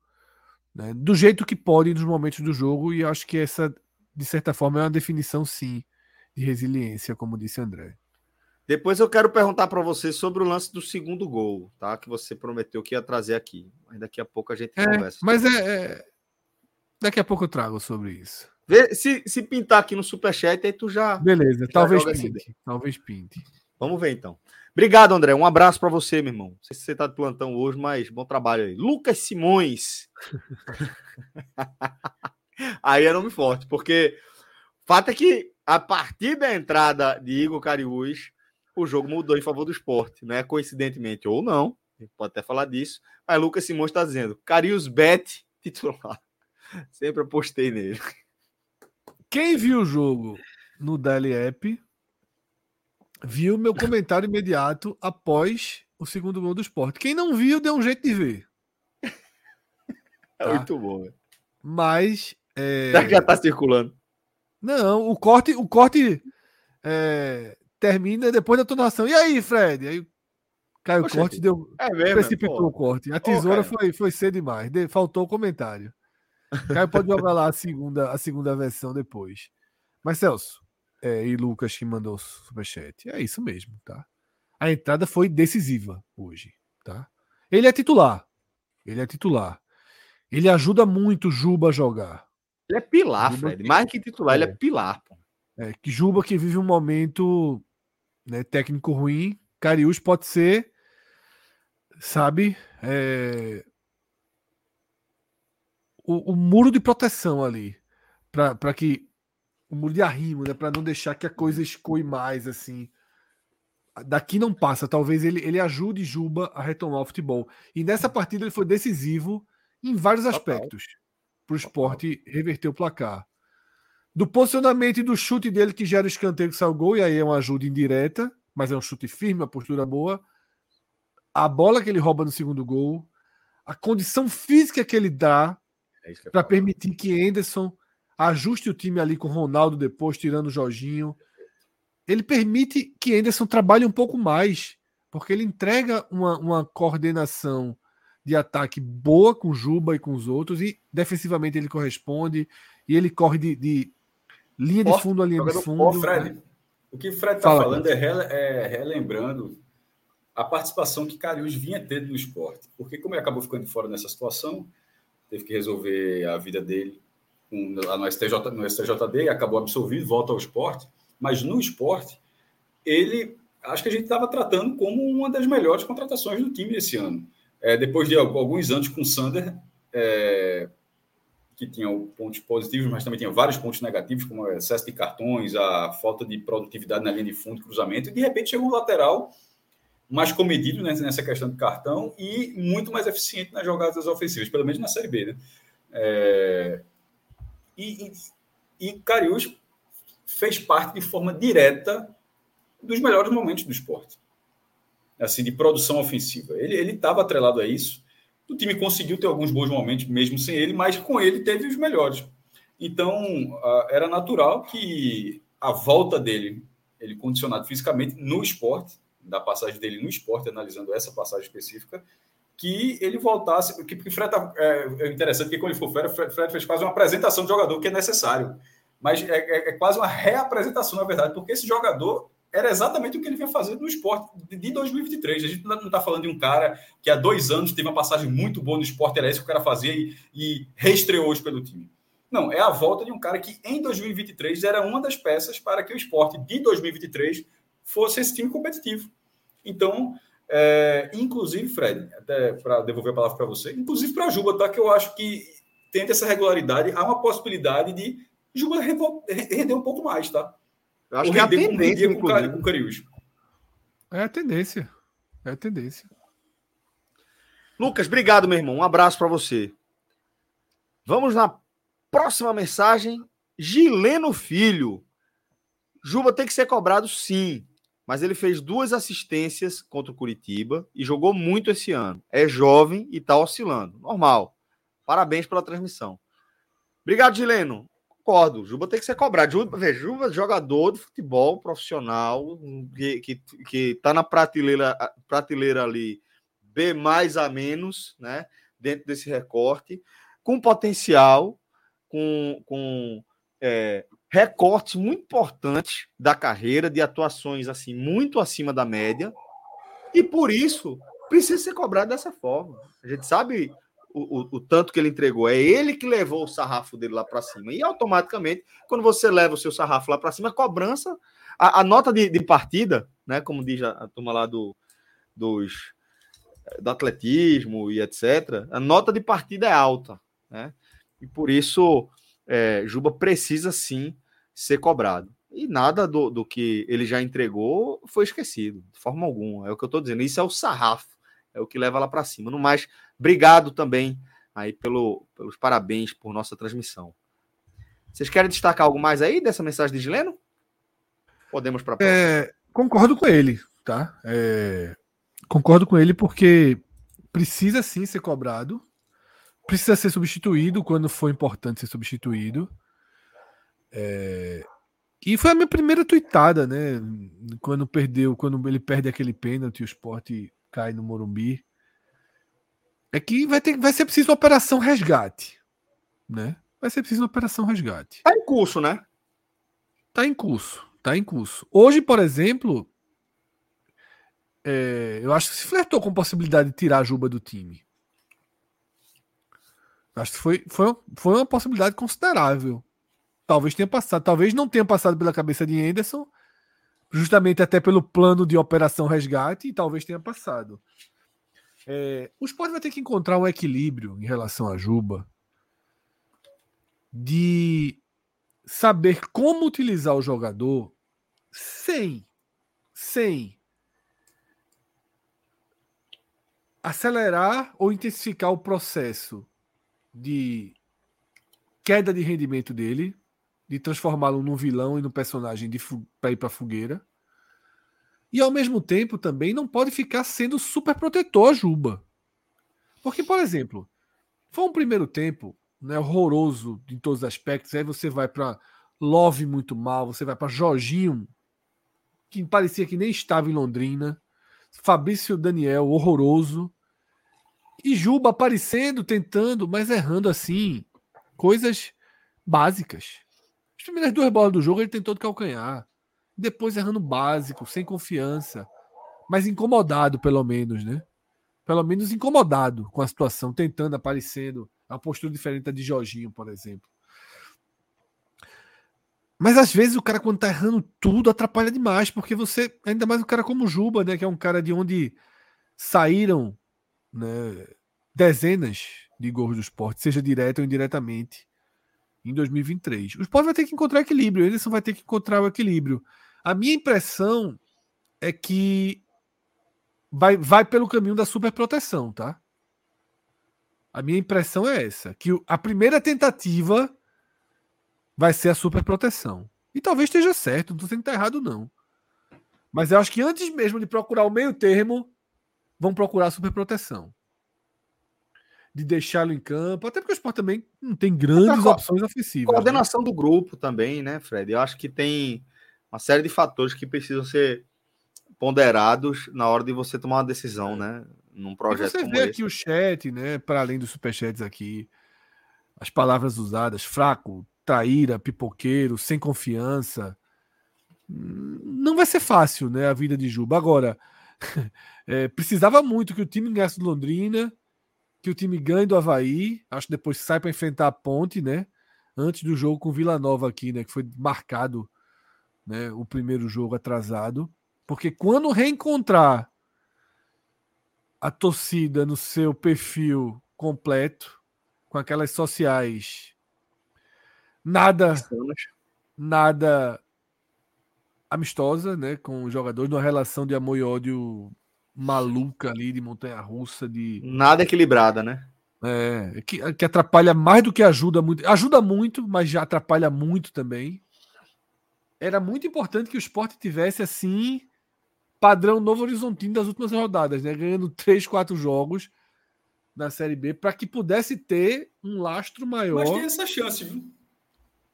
né, do jeito que pode nos momentos do jogo e acho que essa de certa forma é uma definição sim de resiliência, como disse André. Depois eu quero perguntar para você sobre o lance do segundo gol, tá? Que você prometeu que ia trazer aqui. Mas daqui a pouco a gente é, conversa. Mas é, é, Daqui a pouco eu trago sobre isso. Vê, se, se pintar aqui no Superchat, aí tu já. Beleza, já talvez pinte. Talvez pinte. Vamos ver então. Obrigado, André. Um abraço para você, meu irmão. Não sei se você tá de plantão hoje, mas bom trabalho aí. Lucas Simões. *laughs* aí é nome forte, porque o fato é que a partir da entrada de Igor Cariús o jogo mudou em favor do esporte, né? Coincidentemente ou não, pode até falar disso, mas Lucas Simões está dizendo: Carius Bet titular. Sempre apostei nele. Quem viu o jogo no Daily App viu meu comentário imediato após o segundo gol do esporte. Quem não viu, deu um jeito de ver. É tá? muito bom. Mas. É... Já tá circulando. Não, o corte, o corte é, termina depois da tonação. E aí, Fred? Aí caiu o corte, deu. É mesmo, precipitou o corte. A tesoura foi, foi cedo demais. De, faltou o comentário. Caio pode jogar lá a segunda, a segunda versão depois. Mas, Celso, é, e Lucas que mandou o superchat. É isso mesmo, tá? A entrada foi decisiva hoje, tá? Ele é titular. Ele é titular. Ele ajuda muito o Juba a jogar. Ele é pilar, Juba Fred. Mais que titular, é. ele é pilar. Pô. É, que Juba que vive um momento né, técnico ruim, Cariús pode ser, sabe, é, o, o, muro de proteção ali, para que o muro de arrimo, né, para não deixar que a coisa escoe mais assim daqui não passa. Talvez ele, ele ajude Juba a retomar o futebol. E nessa partida ele foi decisivo em vários aspectos para o esporte reverter o placar. Do posicionamento e do chute dele que gera o escanteio que saiu o gol, e aí é uma ajuda indireta, mas é um chute firme, uma postura boa. A bola que ele rouba no segundo gol, a condição física que ele dá é para permitir que Anderson ajuste o time ali com o Ronaldo depois, tirando o Jorginho ele permite que Anderson trabalhe um pouco mais, porque ele entrega uma, uma coordenação de ataque boa com Juba e com os outros, e defensivamente ele corresponde, e ele corre de, de linha de fundo a linha de fundo. Ó, Fred, né? o que o Fred está falando é, rele, é, relembrando a participação que Cariús vinha tendo no esporte, porque como ele acabou ficando fora nessa situação, teve que resolver a vida dele no, STJ, no STJD, acabou absolvido, volta ao esporte, mas no esporte, ele acho que a gente estava tratando como uma das melhores contratações do time esse ano. É, depois de alguns anos com o Sander, é, que tinha pontos positivos, mas também tinha vários pontos negativos, como o excesso de cartões, a falta de produtividade na linha de fundo, cruzamento, e de repente chegou um lateral mais comedido nessa questão de cartão e muito mais eficiente nas jogadas ofensivas, pelo menos na Série B. Né? É, e, e, e fez parte de forma direta dos melhores momentos do esporte. Assim, de produção ofensiva. Ele estava atrelado a isso. O time conseguiu ter alguns bons momentos, mesmo sem ele, mas com ele teve os melhores. Então, era natural que a volta dele, ele condicionado fisicamente no esporte, da passagem dele no esporte, analisando essa passagem específica, que ele voltasse. Que, porque Fred tá, é, é interessante, porque quando ele for Fred, Fred fez quase uma apresentação de jogador que é necessário mas é, é, é, quase uma reapresentação, na verdade, porque esse jogador era exatamente o que ele vinha fazendo no esporte de 2023. A gente não está falando de um cara que há dois anos teve uma passagem muito boa no esporte, era isso que o cara fazia e, e reestreou hoje pelo time. Não, é a volta de um cara que em 2023 era uma das peças para que o esporte de 2023 fosse esse time competitivo. Então, é, inclusive, Fred, até para devolver a palavra para você, inclusive para a Juba, tá? Que eu acho que tendo essa regularidade, há uma possibilidade de Juba rendeu um pouco mais, tá? Eu acho que é a tendência com, com, com Cariús. É a tendência. É a tendência. Lucas, obrigado, meu irmão. Um abraço para você. Vamos na próxima mensagem. Gileno Filho. Juba tem que ser cobrado, sim. Mas ele fez duas assistências contra o Curitiba e jogou muito esse ano. É jovem e está oscilando. Normal. Parabéns pela transmissão. Obrigado, Gileno concordo. Juba tem que ser cobrado. Juba, veja, Juba jogador de futebol profissional que, que, que tá na prateleira, prateleira ali B mais a menos, né? Dentro desse recorte, com potencial, com, com é, recortes muito importantes da carreira, de atuações assim muito acima da média, e por isso precisa ser cobrado dessa forma. A gente sabe o, o, o, tanto que ele entregou. É ele que levou o sarrafo dele lá para cima. E automaticamente, quando você leva o seu sarrafo lá para cima, a cobrança, a, a nota de, de, partida, né? Como diz a, a turma lá do, dos, do atletismo e etc., a nota de partida é alta. Né? E por isso, é, Juba precisa sim ser cobrado. E nada do, do que ele já entregou foi esquecido, de forma alguma. É o que eu estou dizendo. Isso é o sarrafo é o que leva lá para cima. No mais, obrigado também aí pelo, pelos parabéns por nossa transmissão. Vocês querem destacar algo mais aí dessa mensagem de Gileno? Podemos para é, Concordo com ele, tá? É, concordo com ele porque precisa sim ser cobrado, precisa ser substituído quando for importante ser substituído. É, e foi a minha primeira tuitada, né? Quando perdeu, quando ele perde aquele pênalti, o esporte cai no Morumbi. É que vai, ter, vai ser preciso uma operação resgate. Né? Vai ser preciso uma operação resgate. Tá em curso, né? Tá em curso. Tá em curso. Hoje, por exemplo, é, eu acho que se flertou com a possibilidade de tirar a Juba do time. Acho que foi, foi, foi uma possibilidade considerável. Talvez tenha passado, talvez não tenha passado pela cabeça de Anderson, justamente até pelo plano de operação resgate, e talvez tenha passado. É, o esporte vai ter que encontrar um equilíbrio em relação a Juba de saber como utilizar o jogador sem, sem acelerar ou intensificar o processo de queda de rendimento dele, de transformá-lo num vilão e num personagem para ir para fogueira. E ao mesmo tempo também não pode ficar sendo super protetor Juba. Porque, por exemplo, foi um primeiro tempo né, horroroso em todos os aspectos. Aí você vai para Love muito mal, você vai para Jorginho, que parecia que nem estava em Londrina. Fabrício Daniel, horroroso. E Juba aparecendo, tentando, mas errando assim. Coisas básicas. As primeiras duas bolas do jogo ele tentou de calcanhar. Depois errando básico, sem confiança. Mas incomodado, pelo menos, né? Pelo menos incomodado com a situação, tentando, aparecendo. Uma postura diferente da de Jorginho, por exemplo. Mas às vezes o cara, quando tá errando tudo, atrapalha demais, porque você, ainda mais um cara como o Juba, né, que é um cara de onde saíram né, dezenas de gols do esporte, seja direto ou indiretamente, em 2023. O esporte vai ter que encontrar equilíbrio, o Anderson vai ter que encontrar o equilíbrio. A minha impressão é que vai, vai pelo caminho da superproteção, tá? A minha impressão é essa, que a primeira tentativa vai ser a superproteção. E talvez esteja certo, não estou que está errado, não. Mas eu acho que antes mesmo de procurar o meio termo, vão procurar superproteção. De deixá-lo em campo, até porque o Sport também não tem grandes opções ofensivas. Né? Coordenação né? do grupo também, né, Fred? Eu acho que tem uma série de fatores que precisam ser ponderados na hora de você tomar uma decisão, né? Num projeto e você vê esse. aqui o chat, né? Para além dos superchats aqui, as palavras usadas, fraco, traíra, pipoqueiro, sem confiança. Não vai ser fácil, né, a vida de Juba. Agora, *laughs* é, precisava muito que o time ganhasse do Londrina, que o time ganhe do Havaí. Acho que depois sai para enfrentar a Ponte, né? Antes do jogo com Vila Nova aqui, né? Que foi marcado, né? O primeiro jogo atrasado. Porque quando reencontrar a torcida no seu perfil completo, com aquelas sociais nada nada amistosa, né, com os jogadores, numa relação de amor e ódio maluca ali, de montanha russa, de nada equilibrada, né? É, que, que atrapalha mais do que ajuda muito. Ajuda muito, mas já atrapalha muito também. Era muito importante que o esporte tivesse assim padrão Novo Horizontino das últimas rodadas, né? Ganhando três, quatro jogos na Série B para que pudesse ter um lastro maior. Mas tem essa chance, viu?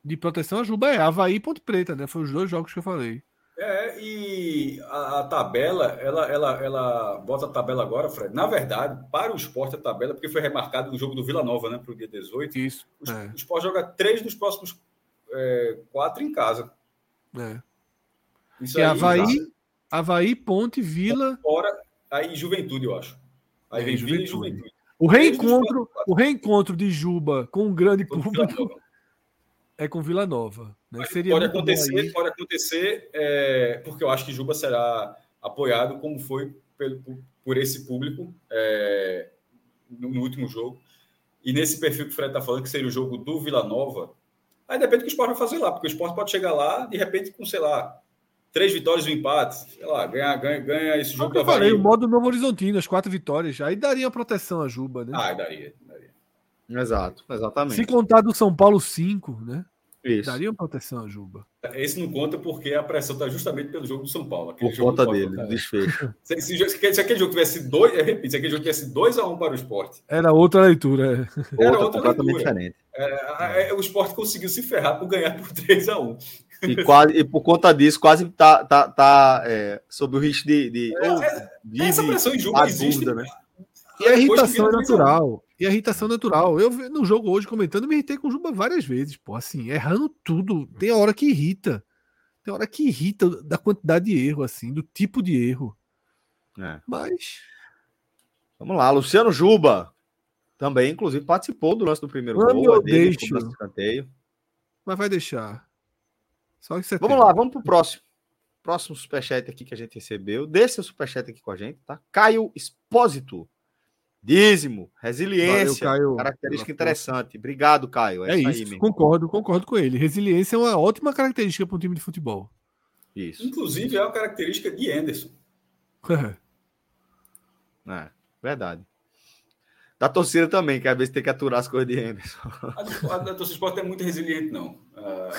De proteção a Juba é Havaí e Ponte Preta, né? Foi os dois jogos que eu falei. É, e a, a, tabela, ela, ela, ela bota a tabela agora, Fred. Na verdade, para o esporte a tabela, porque foi remarcado no jogo do Vila Nova, né, para o dia 18. Isso. O, é. o esporte joga três dos próximos é, quatro em casa. É. Isso e aí, Havaí, Havaí, Ponte, Vila. Fora, aí Juventude, eu acho. Aí é, vem Juventude. Vila e Juventude. O reencontro, o reencontro de Juba com um grande público é com Vila Nova. Né? Seria pode acontecer, pode acontecer, é, porque eu acho que Juba será apoiado como foi pelo, por esse público é, no, no, último jogo. E nesse perfil que o Fred está falando, que seria o jogo do Vila Nova, aí depende do que o Sport vai fazer lá, porque o Sport pode chegar lá, de repente, com, sei lá, três vitórias e um empate, sei lá, ganha, ganha, ganha esse jogo eu falei, o modo Novo Horizontino, as quatro vitórias, aí daria proteção a Juba, né? Ah, daria. Exato, exatamente. Se contar do São Paulo 5, né? Isso. Daria uma proteção a Juba. Esse não conta porque a pressão está justamente pelo jogo do São Paulo. Por conta dele, desfecho. *laughs* Se, se, se, se, aquele jogo tivesse dois, eu repito, se aquele jogo tivesse 2 a 1 um para o esporte. Era outra leitura. É. Era outra, outra completamente leitura. diferente. É, é, o esporte conseguiu se ferrar por ganhar por 3 a 1 e, quase, e por conta disso, quase tá, tá, tá é, sob o risco de. de, é, ou, de essa pressão em Juba existe. Dúvida, né? E a irritação é natural. E a irritação natural. Eu no jogo hoje comentando, me irritei com o Juba várias vezes, pô, assim, errando tudo. Tem hora que irrita. Tem hora que irrita da quantidade de erro, assim, do tipo de erro. É. Mas. Vamos lá, Luciano Juba. Também, inclusive, participou do lance do primeiro Mano, gol. Eu deixo. Mas vai deixar. Só que você Vamos tem. lá, vamos pro próximo. Próximo superchat aqui que a gente recebeu. Deixa o superchat aqui com a gente, tá? Caio Espósito. Dízimo, resiliência, Valeu, característica interessante. Obrigado, Caio. É, é isso, aí, concordo, concordo com ele. Resiliência é uma ótima característica para um time de futebol. Isso. Inclusive, é uma característica de Anderson. *laughs* é. Verdade. Da torcida também, que às vezes tem que aturar as coisas de Emerson. A, a, a torcida esporte é muito resiliente, não. Uh,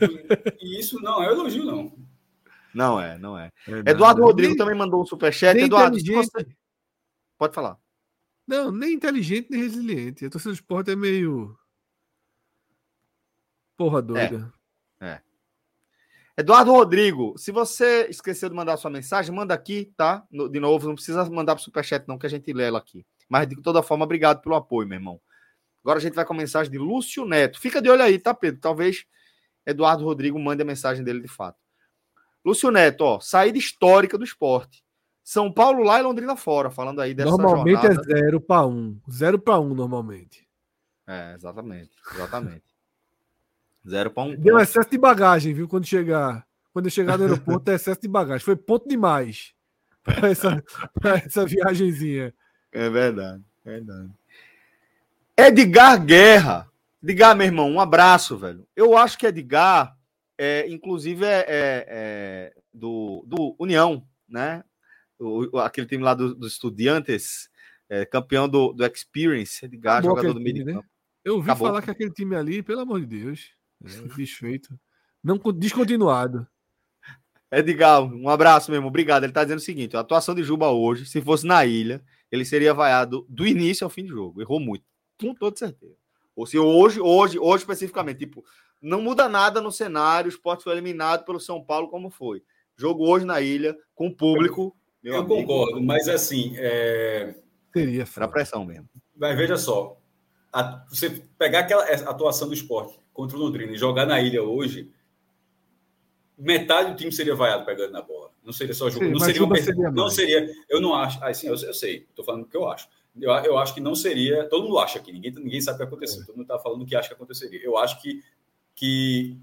*laughs* e isso não é elogio, não. Não é, não é. é Eduardo Rodrigo nem, também mandou um superchat. Eduardo, você... pode falar. Não, nem inteligente, nem resiliente. A torcida do esporte é meio. Porra doida. É. é. Eduardo Rodrigo, se você esqueceu de mandar sua mensagem, manda aqui, tá? de novo, não precisa mandar pro superchat, não, que a gente lê ela aqui. Mas de toda forma, obrigado pelo apoio, meu irmão. Agora a gente vai com a mensagem de Lúcio Neto. Fica de olho aí, tá, Pedro? Talvez Eduardo Rodrigo mande a mensagem dele de fato. Lúcio Neto, ó, saída histórica do esporte. São Paulo lá e Londrina fora, falando aí dessa Normalmente é jornada. é 0 para 1. 0 para 1 normalmente. É, exatamente. Exatamente. 0 para 1. Deu excesso de bagagem, viu? Quando chegar, quando chegar no aeroporto, é excesso de bagagem. Foi ponto demais *laughs* para essa, essa viagemzinha. É verdade, é verdade. Edgar Guerra. Edgar, meu irmão, um abraço, velho. Eu acho que Edgar, é, inclusive, é, é, é do, do União, né? O, aquele time lá dos do Estudiantes, é, campeão do, do Experience, Edgar, jogador do meio né? Eu ouvi Acabou. falar que aquele time ali, pelo amor de Deus, é desfeito. Não descontinuado. *laughs* Edgar, um abraço mesmo, obrigado. Ele tá dizendo o seguinte: a atuação de Juba hoje, se fosse na ilha, ele seria vaiado do início ao fim do jogo. Errou muito, com toda certeza. Ou se hoje, hoje, hoje especificamente, tipo, não muda nada no cenário, o esporte foi eliminado pelo São Paulo como foi. Jogo hoje na ilha, com público. Eu, eu concordo, mas assim. É... Seria. Era pressão mesmo. Mas veja só, a, você pegar aquela atuação do esporte contra o Londrina e jogar na ilha hoje, metade do time seria vaiado pegando na bola. Não seria só jogo. Sim, não seria, uma, seria não seria. Eu não acho. Ah, sim, eu, eu sei. Estou falando o que eu acho. Eu, eu acho que não seria. Todo mundo acha aqui. Ninguém, ninguém sabe o que aconteceu. É. Todo mundo está falando o que acha que aconteceria. Eu acho que, que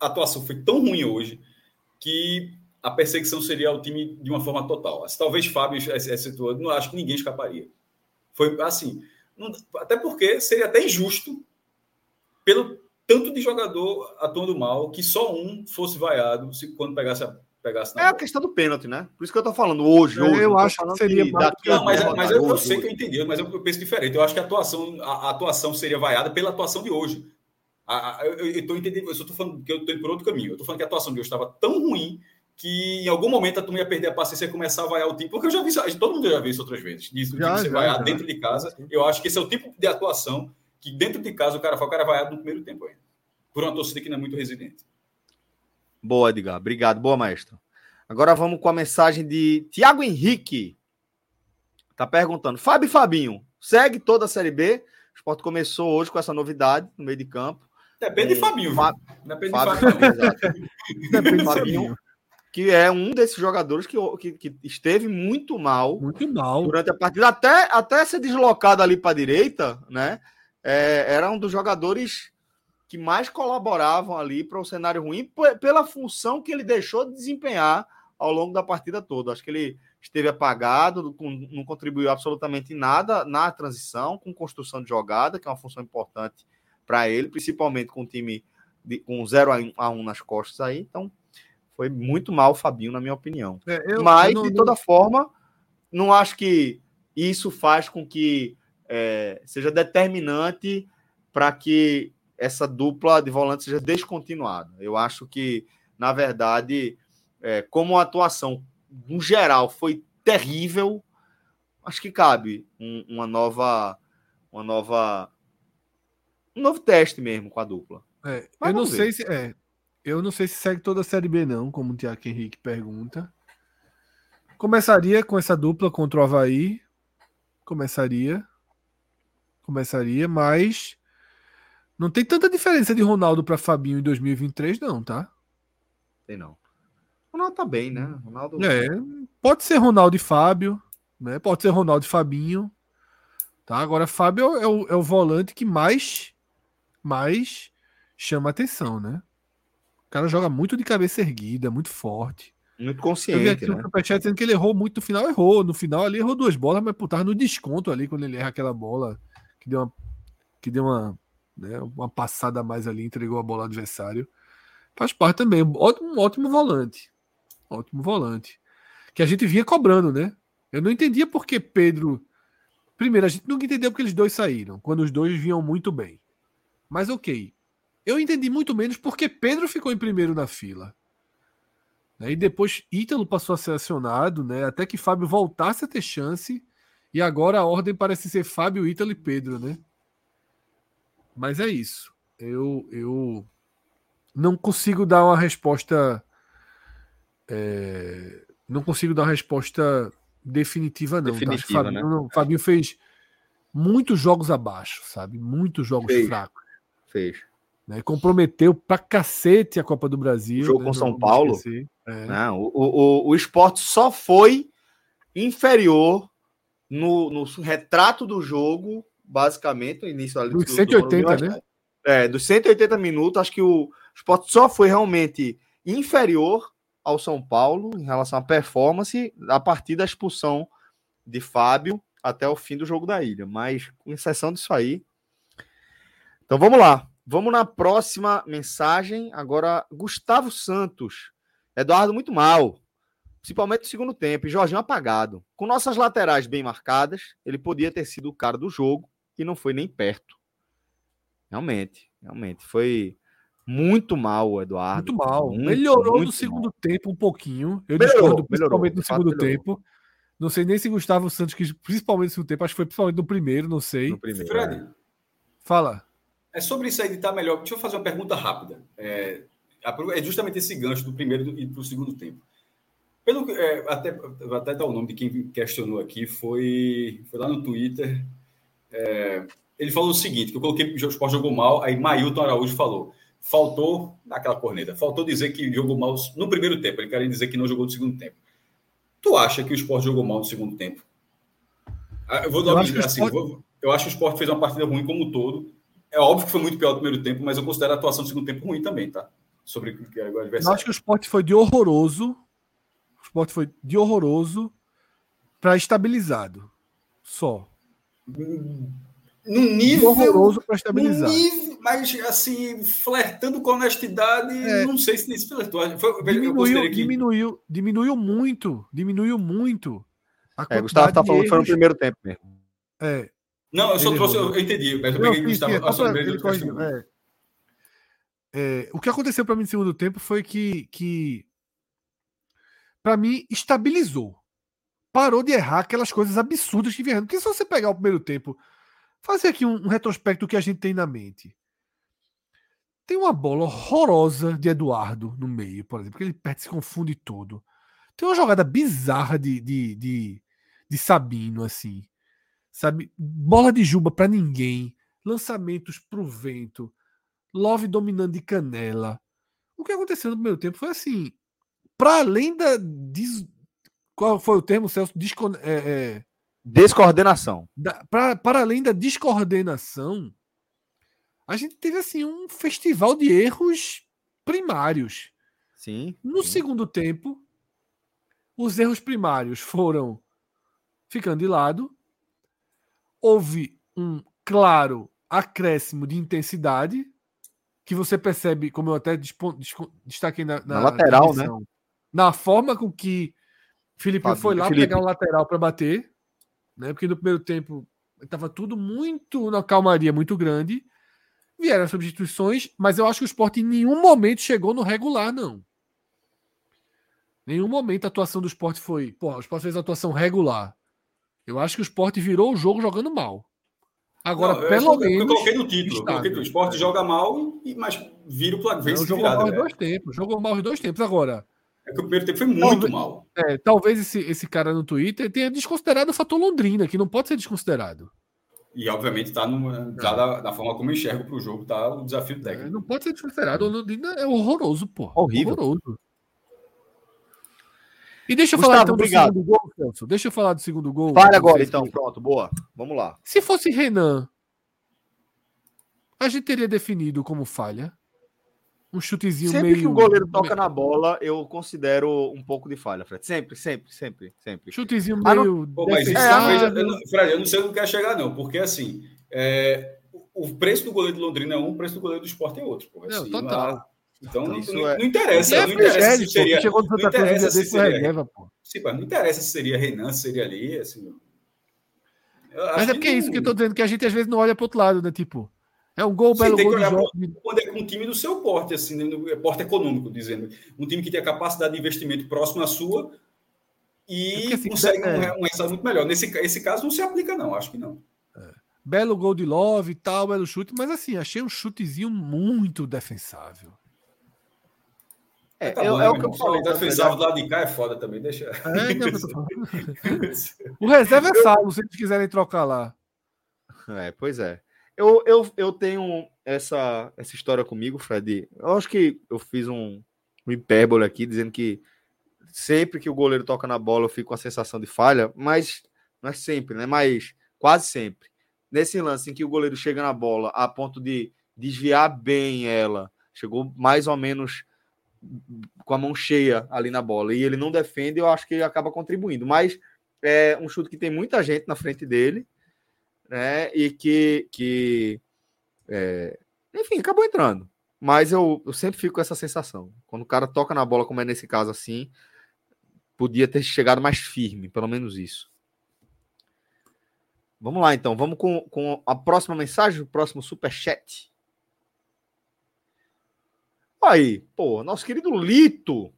a atuação foi tão ruim hoje que a perseguição seria ao time de uma forma total. Talvez Fábio excetuando, não acho que ninguém escaparia. Foi assim. Não, até porque seria até injusto pelo tanto de jogador atuando mal que só um fosse vaiado se, quando pegasse a, pegasse É bola. a questão do pênalti, né? Por isso que eu tô falando hoje. hoje eu acho que seria. Daqui não, mas, mas eu, eu, sei que eu entendi, mas eu penso diferente. Eu acho que a atuação, a, a atuação seria vaiada pela atuação de hoje. A, a, eu estou entendendo, eu só estou falando que eu estou indo por outro caminho. Eu estou falando que a atuação de hoje estava tão ruim que em algum momento a turma ia perder a paciência e começar a vaiar o time, porque eu já vi isso, todo mundo já viu isso outras vezes. Isso, já, você vaiar dentro de casa. Eu acho que esse é o tipo de atuação que dentro de casa o cara fala, o cara é vaiado no primeiro tempo ainda por uma torcida que não é muito resiliente. Boa, Edgar. Obrigado. Boa, maestro. Agora vamos com a mensagem de Tiago Henrique. Tá perguntando. Fábio e Fabinho, segue toda a Série B? O esporte começou hoje com essa novidade no meio de campo. Depende de Fabinho. Fábio, Depende Fábio, de Fabinho. *laughs* Depende de Fabinho. Que é um desses jogadores que, que, que, esteve muito mal. Muito mal. Durante a partida. Até, até ser deslocado ali para a direita, né? É, era um dos jogadores que mais colaboravam ali para o cenário ruim pela função que ele deixou de desempenhar ao longo da partida toda. Acho que ele esteve apagado, não contribuiu absolutamente nada na transição, com construção de jogada, que é uma função importante para ele, principalmente com o time de, com 0 a 1 nas costas aí. Então, foi muito mal o Fabinho, na minha opinião. É, eu, Mas, eu não, de toda não... forma, não acho que isso faz com que é, seja determinante para que essa dupla de volantes seja descontinuada. Eu acho que, na verdade, é, como a atuação no geral foi terrível, acho que cabe um, uma nova, uma nova, um novo teste mesmo com a dupla. É, eu não ver. sei se é, eu não sei se segue toda a série B não, como o Tiago Henrique pergunta. Começaria com essa dupla contra o Havaí. Começaria. Começaria, mas não tem tanta diferença de Ronaldo para Fabinho em 2023, não, tá? Tem não. Ronaldo tá bem, né? Ronaldo. É, pode ser Ronaldo e Fábio, né? Pode ser Ronaldo e Fabinho. Tá? Agora, Fábio é o, é o volante que mais, mais chama atenção, né? O cara joga muito de cabeça erguida, muito forte. Muito consciente. Eu vi aqui né? no dizendo que ele errou muito no final, errou. No final ali errou duas bolas, mas pô, tava no desconto ali quando ele erra aquela bola que deu uma, que deu uma né? Uma passada a mais ali, entregou a bola ao adversário. Faz parte também. Ótimo, ótimo volante. Ótimo volante. Que a gente vinha cobrando, né? Eu não entendia por que Pedro. Primeiro, a gente nunca entendeu porque eles dois saíram, quando os dois vinham muito bem. Mas ok. Eu entendi muito menos porque Pedro ficou em primeiro na fila. Né? E depois Ítalo passou a ser acionado, né? até que Fábio voltasse a ter chance. E agora a ordem parece ser Fábio, Ítalo e Pedro, né? Mas é isso. Eu, eu não consigo dar uma resposta. É, não consigo dar uma resposta definitiva, não. Tá? Definitiva, tá? Fabinho, né? não, Fabinho fez muitos jogos abaixo, sabe? Muitos jogos fez. fracos. Fez. Né? Comprometeu pra cacete a Copa do Brasil. O jogo né? com São Paulo. É. Não, o, o, o esporte só foi inferior no, no retrato do jogo, basicamente, no início ali Dos do, 180, do, né? É, dos 180 minutos, acho que o esporte só foi realmente inferior ao São Paulo em relação à performance a partir da expulsão de Fábio até o fim do jogo da ilha. Mas, com exceção disso aí. Então vamos lá. Vamos na próxima mensagem. Agora, Gustavo Santos. Eduardo muito mal, principalmente no segundo tempo. E Jorginho apagado. Com nossas laterais bem marcadas, ele podia ter sido o cara do jogo e não foi nem perto. Realmente, realmente. Foi muito mal o Eduardo. Muito mal. Muito, melhorou muito no segundo mal. tempo um pouquinho. Eu Melhorou, discordo melhorou, principalmente de no segundo melhorou. tempo. Não sei nem se Gustavo Santos quis principalmente no segundo tempo. Acho que foi principalmente no primeiro, não sei. No primeiro, Fred, é. Fala. É sobre isso aí de estar melhor. Deixa eu fazer uma pergunta rápida. É, é justamente esse gancho do primeiro e para o segundo tempo. Pelo é, até até dar o nome de quem questionou aqui foi, foi lá no Twitter. É, ele falou o seguinte: que eu coloquei que o Sport jogou mal, aí Mailton Araújo falou. Faltou, naquela corneta, faltou dizer que jogou mal no primeiro tempo. Ele queria dizer que não jogou no segundo tempo. Tu acha que o Sport jogou mal no segundo tempo? Ah, Eu, vou Eu dar acho que o assim, Sport- eu acho que o Sport fez uma partida ruim como um todo. É óbvio que foi muito pior no primeiro tempo, mas eu considero a atuação do segundo tempo ruim também, tá? Sobre o que é o Eu adversário. acho que o esporte foi de horroroso. O esporte foi de horroroso para estabilizado. Só. Num De nível. horroroso para num estabilizado. nível, mas assim, flertando com honestidade, É. não sei se nesse flertou. Foi, eu Diminuiu, que. diminuiu, diminuiu muito. Diminuiu muito. A É, Gustavo tá falando que foi no primeiro tempo mesmo. É, Não, eu só Ele trouxe, eu entendi, mas eu Não, peguei sim, Gustavo. sim, é só ele corrigiu, é. É, o que aconteceu para mim no segundo tempo foi que, que para mim, estabilizou. Parou de errar aquelas coisas absurdas que vieram. Porque se você pegar o primeiro tempo, fazer aqui um, um retrospecto que a gente tem na mente. Tem uma bola horrorosa de Eduardo no meio, por exemplo, que ele perde, se confunde todo. Tem uma jogada bizarra de, de, de, de Sabino, assim. Sabe? Bola de Juba para ninguém. Lançamentos pro vento. Love dominando de canela. O que aconteceu no primeiro tempo foi assim. Para além da. Des... Qual foi o termo, Celso? Descon... É, é, Descoordenação. da- para além da descoordenação, a gente teve assim um festival de erros primários. Sim. No sim. segundo tempo, os erros primários foram ficando de lado. Houve um claro acréscimo de intensidade que você percebe, como eu até destaquei na, Na lateral, né? transmissão, Na forma com que Felipe foi lá Felipe. pegar o lateral para bater, né? Porque no primeiro tempo estava tudo muito na calmaria muito grande. Vieram as substituições, mas eu acho que o Sport em nenhum momento chegou no regular, não. Nenhum momento a atuação do Sport foi. Pô, o Sport fez a atuação regular. Eu acho que o Sport virou o jogo jogando mal. Agora, Não, pelo eu, menos. Eu coloquei no título. Coloquei no esporte É. joga mal, e, mas vira o placar. Jogou virada. mal os né? dois tempos. Jogou mal os dois tempos. Agora, É que o primeiro tempo foi muito Talvez- mal. é, talvez esse, esse cara no Twitter tenha desconsiderado o fator Londrina, que não pode ser desconsiderado. E, obviamente, está tá da, da forma como eu enxergo para o jogo, tá o desafio É, técnico. não pode ser desconsiderado. O Londrina é horroroso, pô. Horrível. Horroroso. E deixa eu Gustavo, falar então obrigado. do segundo gol, Celso. Deixa eu falar do segundo gol. Fale agora, então. Pronto, boa. Vamos lá. Se fosse Renan, a gente teria definido como falha. Um chutezinho Sempre meio. que o goleiro toca na bola, eu considero um pouco de falha, Fred. Sempre, sempre, sempre, sempre. Chutezinho Ah, não- meio. Pô, mas isso, defensável. veja, eu, não, Fred, eu não sei onde quer chegar, não, porque assim, é, o preço do goleiro do Londrina é um, o preço do goleiro do esporte é outro. Pô, Não, assim, total. Então, não, Isso não- é- não interessa, é não interessa se seria. chegou no não Santa Cruz se desse foi seria- reserva, pô. Sim, não interessa se seria Renan, se seria ali, assim. Mas é porque é isso que eu tô dizendo, que a gente às vezes não olha para outro lado, né? Tipo, é um gol, Sim, belo gol de Quando é com um time do seu porte, assim, né? É porte econômico, dizendo. Um time que tem a capacidade de investimento próximo à sua e é assim, consegue é... um, um resultado muito melhor. Nesse esse caso não se aplica, não, acho que não. É. Belo gol de Love e tal, belo chute, mas assim, achei um chutezinho muito defensável. É, tá bom, é, é o que eu falei. Defensável do lado de cá é foda também, deixa. É, não, *laughs* o reserva é salvo, se eles quiserem trocar lá. É, pois é. Eu, eu, eu tenho essa, essa história comigo, Fred. Eu acho que eu fiz um, um hipérbole aqui, dizendo que sempre que o goleiro toca na bola eu fico com a sensação de falha, mas não é sempre, né? Mas quase sempre. Nesse lance em que o goleiro chega na bola a ponto de desviar bem ela, chegou mais ou menos com a mão cheia ali na bola e ele não defende, eu acho que acaba contribuindo. Mas é um chute que tem muita gente na frente dele, né? E que, que é, enfim, acabou entrando. Mas eu, eu sempre fico com essa sensação. Quando o cara toca na bola, como é nesse caso assim, podia ter chegado mais firme, pelo menos isso. Vamos lá, então. Vamos com, com a próxima mensagem, o próximo superchat. Aí, pô, nosso querido Lito,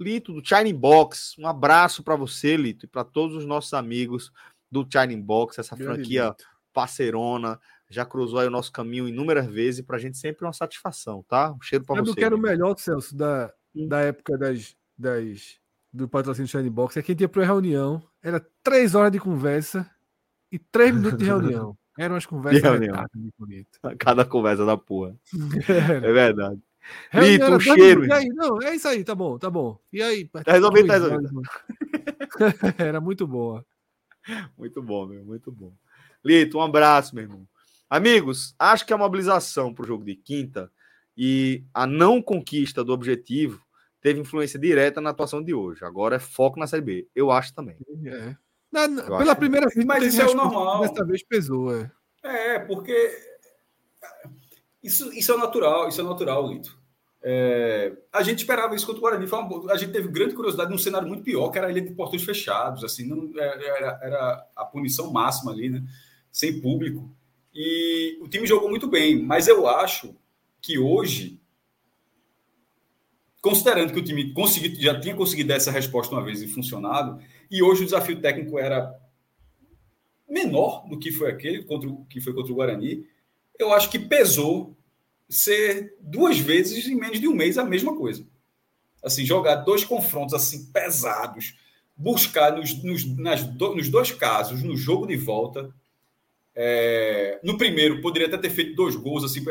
Lito do Shining Box. Um abraço para você, Lito, e para todos os nossos amigos do Shining Box, essa Grande franquia Lito. parceirona. Já cruzou aí o nosso caminho inúmeras vezes e para a gente sempre é uma satisfação, tá? Um cheiro para você. Eu quero o melhor, Celso, da, hum. da época das, das do patrocínio do Shine Box é quem tinha para reunião. Era três horas de conversa e três minutos de reunião. *laughs* Eram as conversas Cada conversa da porra. *laughs* é verdade. Lito, um cheiro. E aí, não, é isso aí, tá bom, tá bom. E aí? Tá resolvido, tá resolvido. *laughs* Era muito boa. Muito bom, meu, muito bom. Lito, um abraço, meu irmão. Amigos, acho que a mobilização para o jogo de quinta e a não conquista do objetivo teve influência direta na atuação de hoje. Agora é foco na Série B. Eu acho também. É. Na, na, pela acho primeira vez, mas isso é o normal. Dessa vez pesou, é. É, porque isso, isso é natural, isso é natural, Lito. É, a gente esperava isso contra o Guarani. Uma, a gente teve grande curiosidade num cenário muito pior, que era ilha de portões fechados. Assim, não, era, era a punição máxima ali, né? Sem público. E o time jogou muito bem, mas eu acho que hoje considerando que o time consegui, já tinha conseguido dar essa resposta uma vez e funcionado, e hoje o desafio técnico era menor do que foi aquele contra que foi contra o Guarani, eu acho que pesou ser duas vezes em menos de um mês a mesma coisa. Assim, jogar dois confrontos assim pesados, buscar nos, nos, nas, nos dois casos, no jogo de volta, é, no primeiro, poderia até ter feito dois gols, assim,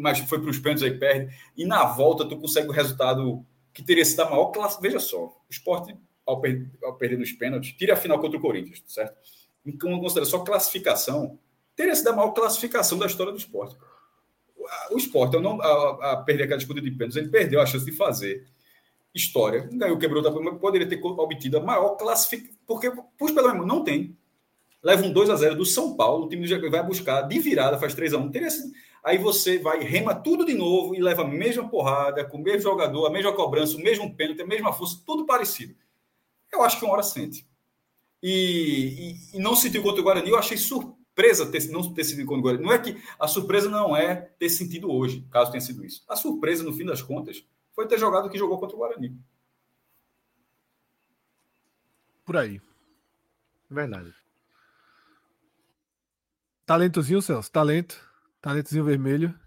mas foi para os pênaltis aí perde. E na volta, tu consegue o resultado que teria sido a maior classe. Veja só, o esporte, ao, per ao perder nos pênaltis, tira a final contra o Corinthians, certo? Então, considera só classificação, teria sido a maior classificação da história do esporte. O esporte, não, a, a perder aquela disputa de pênaltis, ele perdeu a chance de fazer história, ganhou, quebrou, mas poderia ter obtido a maior classificação, porque, por pelo menos, não tem leva um 2 a 0 do São Paulo, o time vai buscar de virada, faz 3 a 1 Aí você vai, rema tudo de novo e leva a mesma porrada, com o mesmo jogador, a mesma cobrança, o mesmo pênalti, a mesma força, tudo parecido. Eu acho que uma hora sente. E, e, e não sentiu contra o Guarani, eu achei surpresa ter, não ter sido contra o Guarani. Não é que a surpresa não é ter sentido hoje, caso tenha sido isso. A surpresa, no fim das contas, foi ter jogado o que jogou contra o Guarani. Por aí. Verdade. Talentozinho, Celso. Talento. Talentozinho vermelho.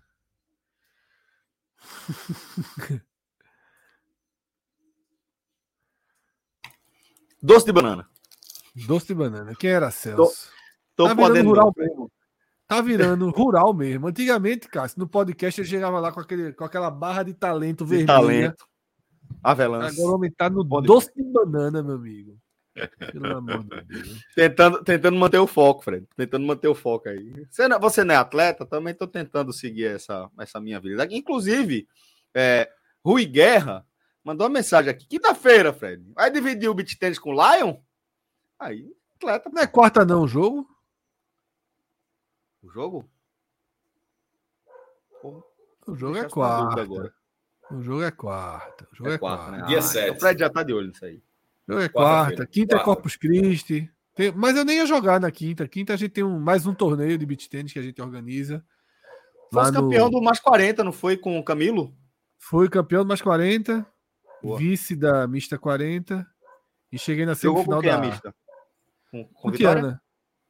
*laughs* Doce de banana. Doce de banana. Quem era Celso? Tô, tô tá virando rural mesmo. Tá virando *laughs* rural mesmo. Antigamente, Cássio, no podcast ele chegava lá com, aquele, com aquela barra de talento vermelho. Talento. Avelã. Agora o homem tá no doce de banana, meu amigo. Pelo amor de Deus. Tentando, tentando manter o foco, Fred. Tentando manter o foco aí. Você não, você não é atleta? Também estou tentando seguir essa, essa minha vida. Inclusive, é, Rui Guerra mandou uma mensagem aqui. Quinta-feira, Fred. Vai dividir o beat tênis com o Lion? Aí, atleta. Não é quarta, não, o jogo? O jogo? o jogo é quarta. O jogo é quarta. O jogo é, é quarta. Né? Dia ah, 7. Então o Fred já tá de olho nisso aí. É quarta, quinta é Corpus Christi. Tem, mas eu nem ia jogar na quinta. Quinta a gente tem um, mais um torneio de beat tênis que a gente organiza. Foi campeão do Mais 40, não foi com o Camilo? Fui campeão do Mais 40, Boa. vice da Mista 40 e cheguei na semifinal da mista. Com, com,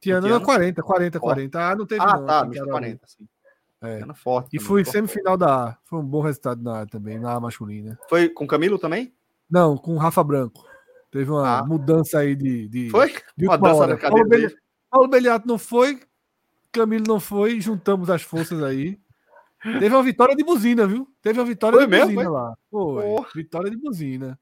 Tiana. Tiana não 40, 40, 40. Ah, não teve ah, não. tá, Mista 40, sim. É. Forte, e fui forte. semifinal da A. Foi um bom resultado na A também, na A masculina. Foi com Camilo também? Não, com o Rafa Branco. Teve uma ah. mudança aí de. de foi? De uma dança na Paulo, Beliato, Paulo Beliato não foi, Camilo não foi, juntamos as forças aí. Teve uma vitória de buzina, viu? Teve uma vitória foi de mesmo, buzina foi? lá. Foi. Vitória de buzina.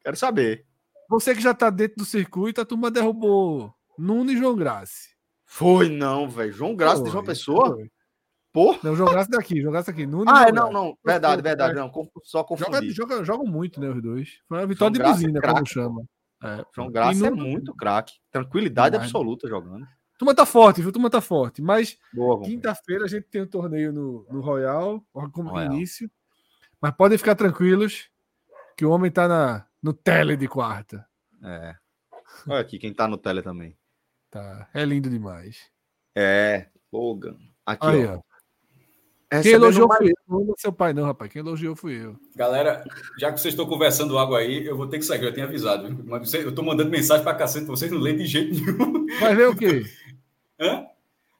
Quero saber. Você que já tá dentro do circuito, a turma derrubou Nuno e João Graça. Foi não, velho. João Graça de João Pessoa? Foi. Pô? Não, João Graça daqui, João Graça daqui. Nuno ah, é, não, não. Verdade, verdade. Não, só confundi. Joga, joga, jogam muito, né, os dois. Foi uma vitória João de buzina, como chama. É, João Graça é muito craque. Tranquilidade absoluta jogando. Turma tá forte, viu? Turma tá forte. Mas quinta-feira a gente tem um torneio no, no Royal, como Royal. início. Mas podem ficar tranquilos que o homem tá na, no tele de quarta. É. Olha aqui quem tá no tele também. Tá. É lindo demais. É. Logan. Aqui, Aí, ó. Quem elogiou mais... fui eu, não é seu pai, não, rapaz. Quem elogiou fui eu. Galera, já que vocês estão conversando água aí, eu vou ter que sair, eu já tinha avisado. Mas eu tô mandando mensagem pra cacete, vocês não leem de jeito nenhum. Vai ver o quê? *laughs* Hã?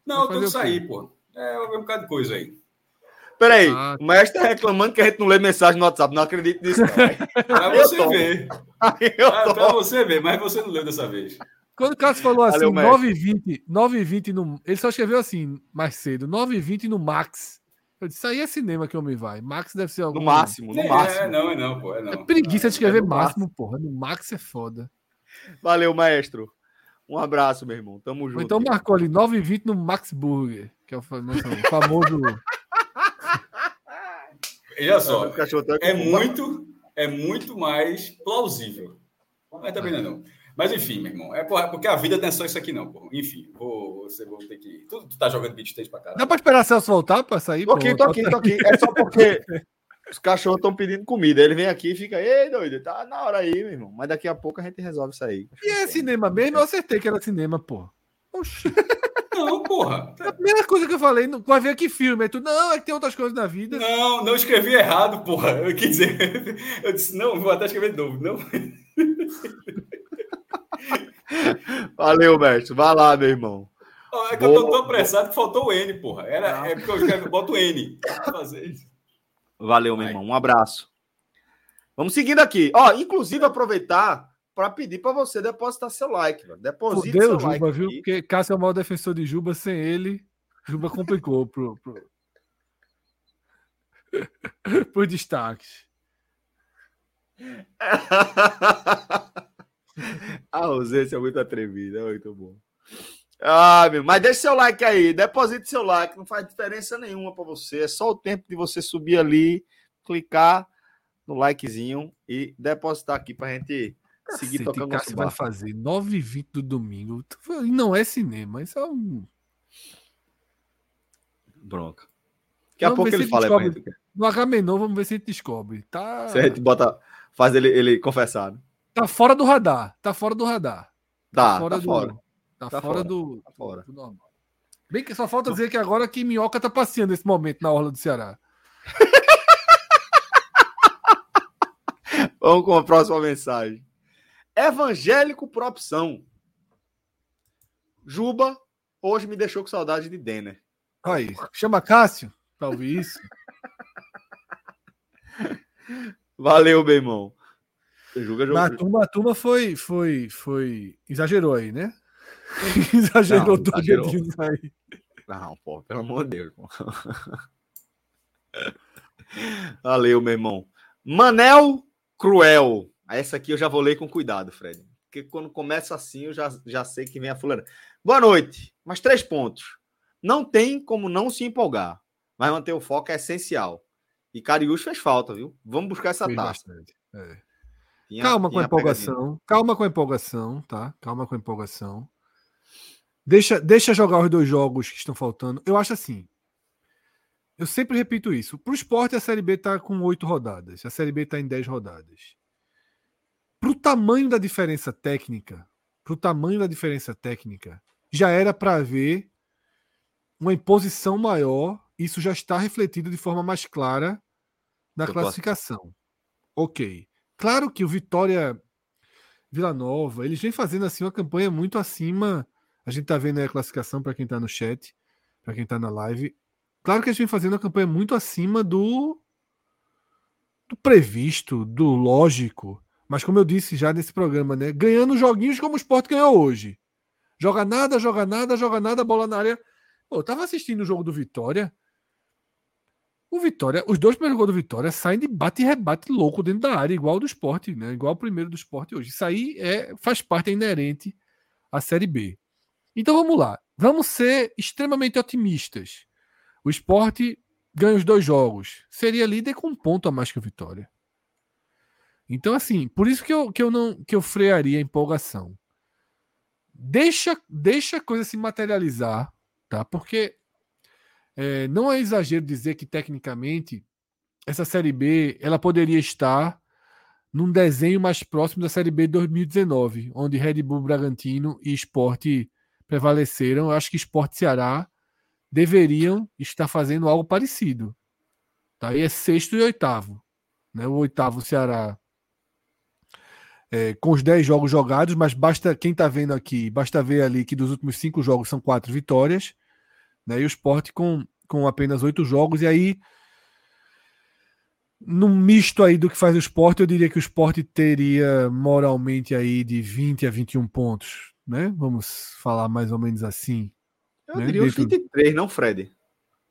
Não, eu tô que sair, pô. É, um bocado de coisa aí. Peraí, ah, o mestre tá reclamando que a gente não lê mensagem no WhatsApp. Não acredito nisso. pra você ver. Ah, pra você ver, mas você não leu dessa vez. Quando o Cássio falou assim, 9h20, 9h20 no. Ele só escreveu assim mais cedo, 9h20 no Max. Eu disse, isso aí é cinema que o homem vai. Max deve ser algum. No máximo, no é, máximo. É, não, é não, pô. É, não. é preguiça de escrever é máximo, máximo, porra. No Max é foda. Valeu, maestro. Um abraço, meu irmão. Tamo junto. Então marcou ali 9h20 no Max Burger, que é o famoso. Olha só, é muito, é muito mais plausível. Mas também não é não. Mas enfim, meu irmão, é porque a vida não é só isso aqui, não, pô. Enfim, vou, você vou ter que. Tu, tu tá jogando beat tênis pra caralho. Dá pra esperar Celso voltar pra sair? Tô aqui, tô aqui, tô aqui. É só porque *laughs* os cachorros estão pedindo comida. Ele vem aqui e fica, ei, doido, tá na hora aí, meu irmão. Mas daqui a pouco a gente resolve isso aí. E é cinema mesmo? Eu acertei que era cinema, pô. Oxi. *laughs* Não, porra. É a primeira coisa que eu falei, não vai ver que filme. É tu, não, é que tem outras coisas na vida. Não, não escrevi errado, porra. Eu quis dizer, *laughs* eu disse, não, vou até escrever de novo. Não. Valeu, mestre. Vai lá, meu irmão. é que Boa. eu tô tão apressado que faltou o N, porra. Era, é porque eu escrevo, boto o N. Valeu, meu irmão. Um abraço. Vamos seguindo aqui. Ó, inclusive aproveitar para pedir para você depositar seu like, mano. Deposite Fudeu, seu Juba, like. Viu? Porque Cássio é o maior defensor de Juba, sem ele, Juba complicou pro, pro... *laughs* por destaques. *laughs* *laughs* A ausência é muito atrevida, é muito bom. Ah, meu, mas deixe seu like aí, deposite seu like, não faz diferença nenhuma para você, é só o tempo de você subir ali, clicar no likezinho e depositar aqui pra gente seguir Cacete, tocando nosso vai fazer 9h20 do domingo, e não é cinema, isso é um... Bronca. Daqui a pouco ele fala descobre, gente, No Agamenon, vamos ver se a gente descobre. Tá... Se a gente bota, faz ele, ele confessar, né? Tá fora do radar. Tá fora do radar. Tá, tá fora. Tá, do, fora. Tá, tá fora, do, tá fora. do normal. Bem que só falta dizer que agora que Minhoca tá passeando nesse momento na orla do Ceará. *laughs* Vamos com a próxima mensagem. Evangélico por opção. Juba hoje me deixou com saudade de Denner. Aí, chama Cássio *laughs* pra ouvir isso. Valeu, meu irmão. Julga, julga. A turma, a turma foi, foi, foi. Exagerou aí, né? *laughs* exagerou não, todo exagerou. aí. Não, pô, pelo amor de Deus. *laughs* Valeu, meu irmão. Manel Cruel. Essa aqui eu já vou ler com cuidado, Fred. Porque quando começa assim, eu já, já sei que vem a fulana. Boa noite. Mais três pontos. Não tem como não se empolgar, mas manter o foco é essencial. E Cariúcho fez falta, viu? Vamos buscar essa taça. É. Tinha, calma com a empolgação. Calma com a empolgação, tá? Calma com a empolgação. Deixa, deixa jogar os dois jogos que estão faltando. Eu acho assim. Eu sempre repito isso. Para o esporte, a Série B está com oito rodadas. A Série B está em dez rodadas. Para o tamanho da diferença técnica, para o tamanho da diferença técnica, já era para ver uma imposição maior. Isso já está refletido de forma mais clara na classificação. Ok. Claro que o Vitória Vila Nova, eles vêm fazendo assim uma campanha muito acima. A gente está vendo aí a classificação para quem está no chat, para quem está na live. Claro que eles vêm fazendo uma campanha muito acima do do previsto, do lógico. Mas como eu disse já nesse programa, né? Ganhando joguinhos como o Sport ganhou hoje. Joga nada, joga nada, joga nada, bola na área. Pô, eu tava assistindo o jogo do Vitória. O Vitória, os dois primeiros gols do Vitória saem de bate e rebate louco dentro da área, igual do esporte, né? Igual o primeiro do esporte hoje. Isso aí é, faz parte, é inerente à Série B. Então vamos lá. Vamos ser extremamente otimistas. O esporte ganha os dois jogos. Seria líder com um ponto a mais que o Vitória. Então, assim, por isso que eu, que eu não que eu frearia a empolgação. Deixa, deixa a coisa se materializar, tá? Porque é, não é exagero dizer que tecnicamente essa série B ela poderia estar num desenho mais próximo da série B de 2019, onde Red Bull Bragantino e Esporte prevaleceram. Eu acho que Esporte Ceará deveriam estar fazendo algo parecido. Tá? E é sexto e oitavo. Né? O oitavo Ceará é, com os 10 jogos jogados, mas basta quem está vendo aqui, basta ver ali que dos últimos cinco jogos são quatro vitórias, né? E o esporte com, com apenas oito jogos, e aí no misto aí do que faz o esporte, eu diria que o esporte teria moralmente aí de 20 a 21 pontos, né? Vamos falar mais ou menos assim. Eu né? diria uns 23, não, Fred?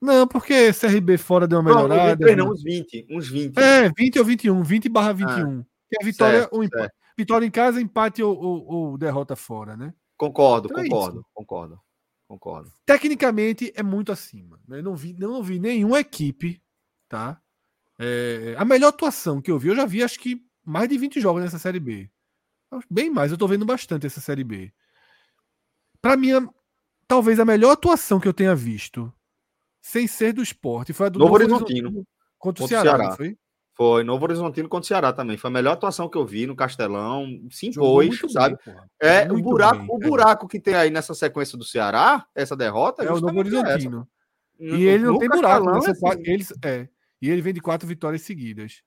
Não, porque CRB fora deu uma melhorada. Não, 23, não, uns 20, uns 20. É, 20 ou 21, 20 barra 21. Ah, que é vitória, certo, o empate. Vitória em casa, empate ou, ou, ou derrota fora, né? Concordo, então concordo, é concordo, concordo. Tecnicamente é muito acima. Né? Não vi, não vi nenhuma equipe, tá? É, a melhor atuação que eu vi, eu já vi acho que mais de 20 jogos nessa série B. Bem mais, eu tô vendo bastante essa série B. Para mim, talvez a melhor atuação que eu tenha visto, sem ser do esporte, foi a do Novo, Novo. Horizontino contra o Ceará, Ceará. foi? Foi, Novo Horizontino contra o Ceará também. Foi a melhor atuação que eu vi no Castelão. Se impôs, sabe? Bem, é, o buraco, bem, o buraco que tem aí nessa sequência do Ceará, essa derrota, é o Novo Horizontino. E no, ele não tem buraco. Né? É assim. eles, é, e ele vem de quatro vitórias seguidas.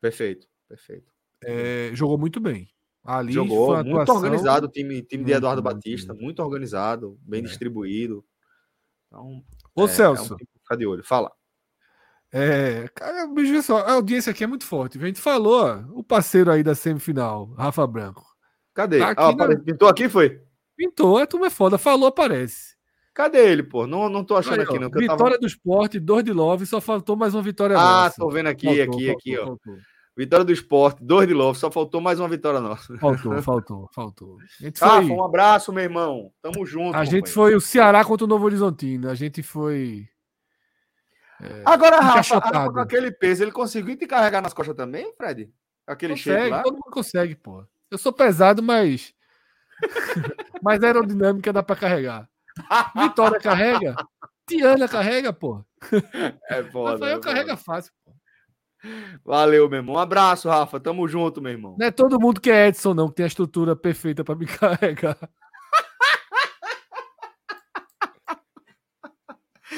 Perfeito, perfeito. É, jogou muito bem. Ali jogou muito atuação... organizado o time, time de Eduardo muito, Batista, muito, muito organizado, bem é. distribuído. Então, Ô, Celso. É um ficar de olho. Fala. É, cara, bicho, só, a audiência aqui é muito forte. A gente falou, o parceiro aí da semifinal, Rafa Branco. Cadê? Tá aqui ah, na... Pintou aqui, foi? Pintou, a turma é foda. Falou, aparece. Cadê ele, pô? Não, não tô achando aí, aqui, não. Vitória tava... do esporte, dois de love, só faltou mais uma vitória ah, nossa. Ah, tô vendo aqui, faltou, aqui, faltou, aqui, faltou, ó. Faltou. Vitória do esporte, dois de love, só faltou mais uma vitória nossa. Faltou, *laughs* faltou, faltou. Ah, foi... um abraço, meu irmão. Tamo junto. A companheiro. gente foi o Ceará contra o Novo Horizontino. A gente foi é, Agora, Rafa, Rafa, com aquele peso, ele conseguiu te carregar nas costas também, Fred? Aquele consegue, lá? Todo mundo consegue, pô. Eu sou pesado, mas. *laughs* mas aerodinâmica dá para carregar. Vitória carrega. Tiana carrega, pô. É foda. Rafael é carrega fácil, pô. Valeu, meu irmão. Um abraço, Rafa. Tamo junto, meu irmão. Não é todo mundo que é Edson, não, que tem a estrutura perfeita para me *laughs* carregar.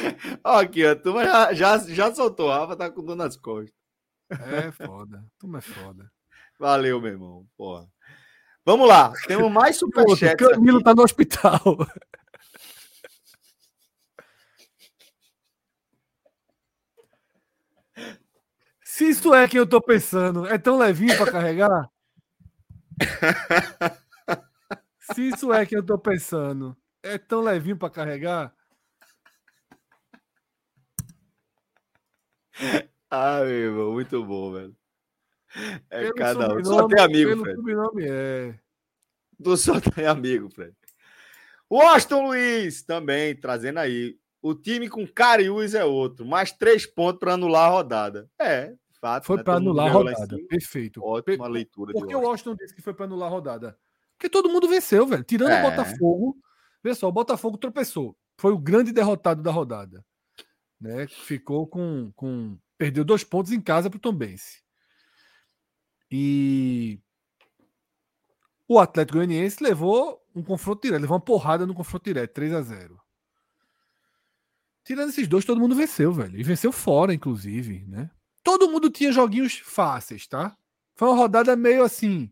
*laughs* Aqui, a turma já, já, já soltou. A Rafa tá com dor nas costas. É foda. Turma é foda. Valeu, meu irmão. Porra. Vamos lá. Temos mais *laughs* superchats. Camilo aqui. tá no hospital. Se isso é quem eu tô pensando, é tão levinho para carregar? *laughs* Se isso é quem eu tô pensando, é tão levinho para carregar? Ah, meu irmão, muito bom, velho. É pelo cada um. Só tem amigo, Fred. Sobrenome é. Tu só *laughs* tem amigo, Fred. O Aston Luiz também trazendo aí. O time com Cariús é outro, mais três pontos para anular a rodada. É, fato. Foi né? para anular a rodada. Perfeito. Ótima leitura. Por que o Austin disse que foi para anular a rodada? Porque todo mundo venceu, velho. Tirando é. o Botafogo. Vê só, o Botafogo tropeçou. Foi o grande derrotado da rodada né? Ficou com, com perdeu dois pontos em casa para o Tombense. E O Atlético Goianiense levou um confronto direto, levou uma porrada no confronto direto, 3 a 0 Tirando esses dois, todo mundo venceu, velho. E venceu fora, inclusive, né? Todo mundo tinha joguinhos fáceis, tá? Foi uma rodada meio assim,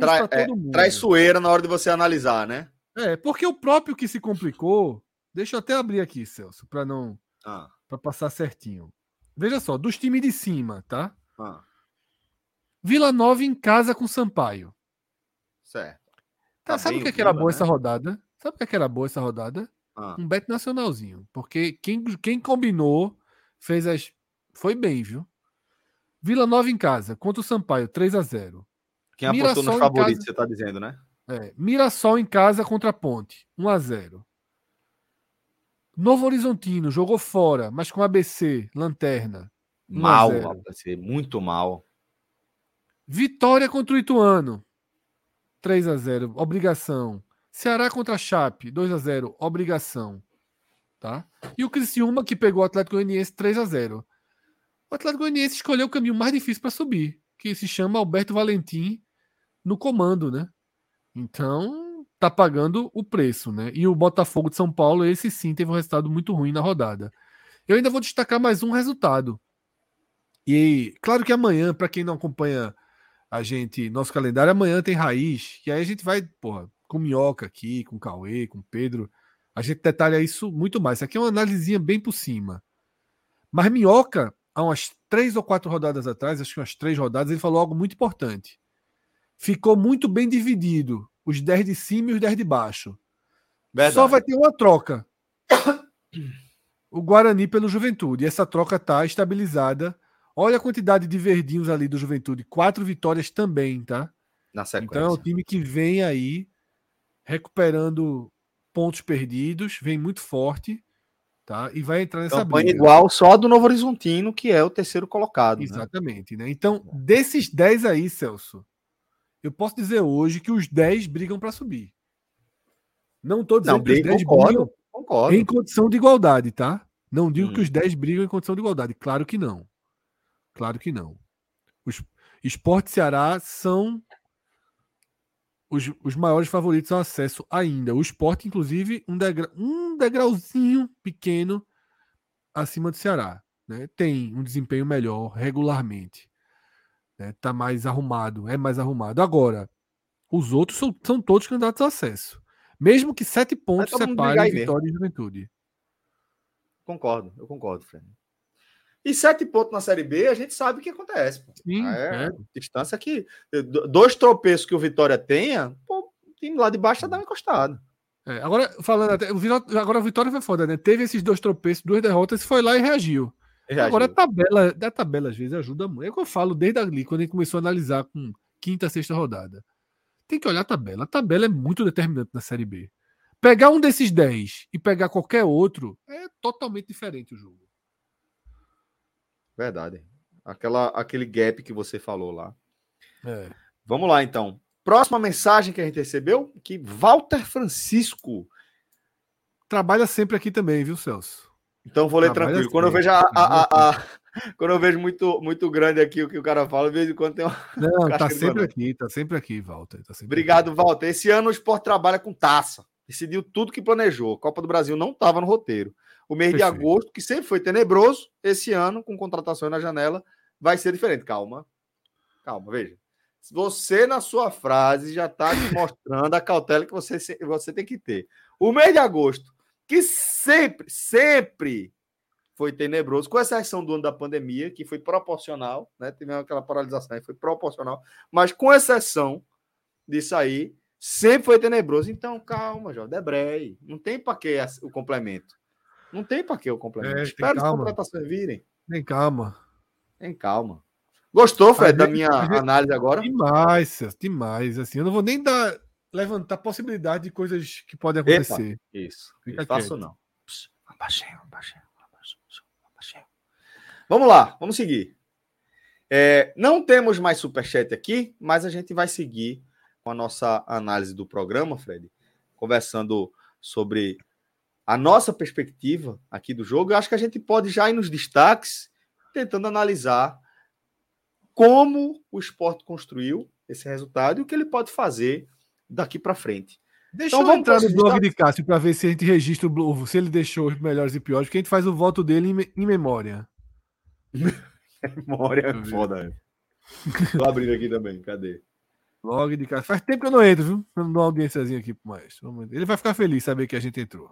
Tra pra todo é, mundo. Traiçoeira na hora de você analisar, né? É, porque o próprio que se complicou. Deixa eu até abrir aqui, Celso, para não. Ah, para passar certinho. Veja só, dos times de cima, tá? ah, Vila Nova em casa com Sampaio. certo. Tá, Tá sabe o que, é que era boa né? essa rodada? Sabe o que, é que era boa essa rodada? Ah, Um bet nacionalzinho. Porque quem, quem combinou fez as. Foi bem, viu? Vila Nova em casa, contra o Sampaio, 3 a 0 quem apostou Mirassol nos em favoritos, casa- você tá dizendo, né? É, Mirassol em casa contra a Ponte, 1 a 0 Novo Horizontino jogou fora, mas com ABC, lanterna. 1 a Mal, 0. vai ser muito mal. Vitória contra o Ituano. 3 a 0 obrigação. Ceará contra a Chape, 2 a 0 obrigação. Tá? E o Criciúma que pegou o Atlético Goianiense 3 a 0 O Atlético Goianiense escolheu o caminho mais difícil para subir, que se chama Alberto Valentim no comando, né? Então, tá pagando o preço, né? E o Botafogo de São Paulo, esse sim teve um resultado muito ruim na rodada. Eu ainda vou destacar mais um resultado. E claro que amanhã, para quem não acompanha a gente, nosso calendário, amanhã tem raiz, e aí a gente vai, porra, com minhoca aqui, com Cauê, com Pedro, a gente detalha isso muito mais. Isso aqui é uma análisezinha bem por cima. Mas minhoca, há umas três ou quatro rodadas atrás, acho que umas três rodadas, ele falou algo muito importante. Ficou muito bem dividido, os 10 de cima e os 10 de baixo. Verdade. Só vai ter uma troca. O Guarani pelo Juventude. E essa troca tá estabilizada. Olha a quantidade de verdinhos ali do Juventude. Quatro vitórias também, tá? Na sequência. Então é um time que vem aí recuperando pontos perdidos, vem muito forte, tá? E vai entrar nessa Campanha briga. igual só do Novo Horizontino, que é o terceiro colocado. né? Exatamente, né? Então, desses 10 aí, Celso, eu posso dizer hoje que os 10 brigam para subir. Não tô dizendo Não, que os bem, 10 concordo. brigam Concordo. em condição de igualdade, tá? Não digo Hum. que os 10 brigam em condição de igualdade. Claro que não. Claro que não. Os Esporte Ceará são os, os maiores favoritos ao acesso ainda. O Esporte, inclusive, um, degra, um degrauzinho pequeno acima do Ceará. Né? Tem um desempenho melhor regularmente. Né? Tá mais arrumado, é mais arrumado. Agora, os outros são, são todos candidatos ao acesso. Mesmo que sete pontos separem. Vitória e Juventude. Concordo, eu concordo, Fred. E sete pontos na Série B, a gente sabe o que acontece. pô. Sim, é, é. distância que. do- Dois tropeços que o Vitória tenha, pô, o time lá de baixo já dá uma encostada. É, agora, falando até, agora a Vitória foi foda, né? Teve esses dois tropeços, duas derrotas, foi lá e reagiu. Reagiu. Agora a tabela, a tabela às vezes ajuda muito. É o que eu falo desde ali, quando a gente começou a analisar com quinta, sexta rodada. Tem que olhar a tabela. A tabela é muito determinante na Série B. Pegar um desses 10 e pegar qualquer outro é totalmente diferente o jogo. Verdade. Aquela, aquele gap que você falou lá. É. Vamos lá, então. Próxima mensagem que a gente recebeu, que Walter Francisco. Trabalha sempre aqui também, viu, Celso? Então vou ler Trabalha tranquilo. Quando eu assim, vejo a, a- a- quando eu vejo muito, muito grande aqui o que o cara fala, de vez em quando tem uma... Não, *laughs* tá de sempre aqui, tá sempre aqui, Walter. Tá sempre Obrigado, Walter. Esse ano o Sport trabalha com taça. Decidiu tudo que planejou. A Copa do Brasil não estava no roteiro. O mês de Perfeito. agosto, que sempre foi tenebroso, esse ano, com contratações na janela, vai ser diferente. Calma. Calma, veja. Você, na sua frase, já está mostrando a cautela que você, você tem que ter. O mês de agosto, que sempre, sempre foi tenebroso, com exceção do ano da pandemia, que foi proporcional, né? Teve aquela paralisação aí, foi proporcional, mas com exceção disso aí, sempre foi tenebroso. Então, calma, Jó, Debrei. Não tem para que o complemento. Não tem para que o complemento. É, Espera as contratações virem. Tem calma. Tem calma. Gostou, Fred, A da gente- minha gente- análise agora? Demais, demais. Assim, eu não vou nem dar, levantar possibilidade de coisas que podem Epa. acontecer. Isso. Fica Isso, faço não. Pss, Abaixinho, abaixinho, abaixinho, abaixinho. Vamos lá, vamos seguir. É, não temos mais superchat aqui, mas a gente vai seguir com a nossa análise do programa, Fred, conversando sobre a nossa perspectiva aqui do jogo. Eu acho que a gente pode já ir nos destaques, tentando analisar como o esporte construiu esse resultado e o que ele pode fazer daqui para frente. Deixa então, eu entrar no blog de Cássio para ver se a gente registra o se ele deixou os melhores e piores, porque a gente faz o voto dele em, em memória. *laughs* memória é foda. Tô abrindo aqui também, cadê? Blog de Cássio. Faz tempo que eu não entro, viu? Eu não dou uma audiênciazinha aqui pro maestro. Ele vai ficar feliz saber que a gente entrou.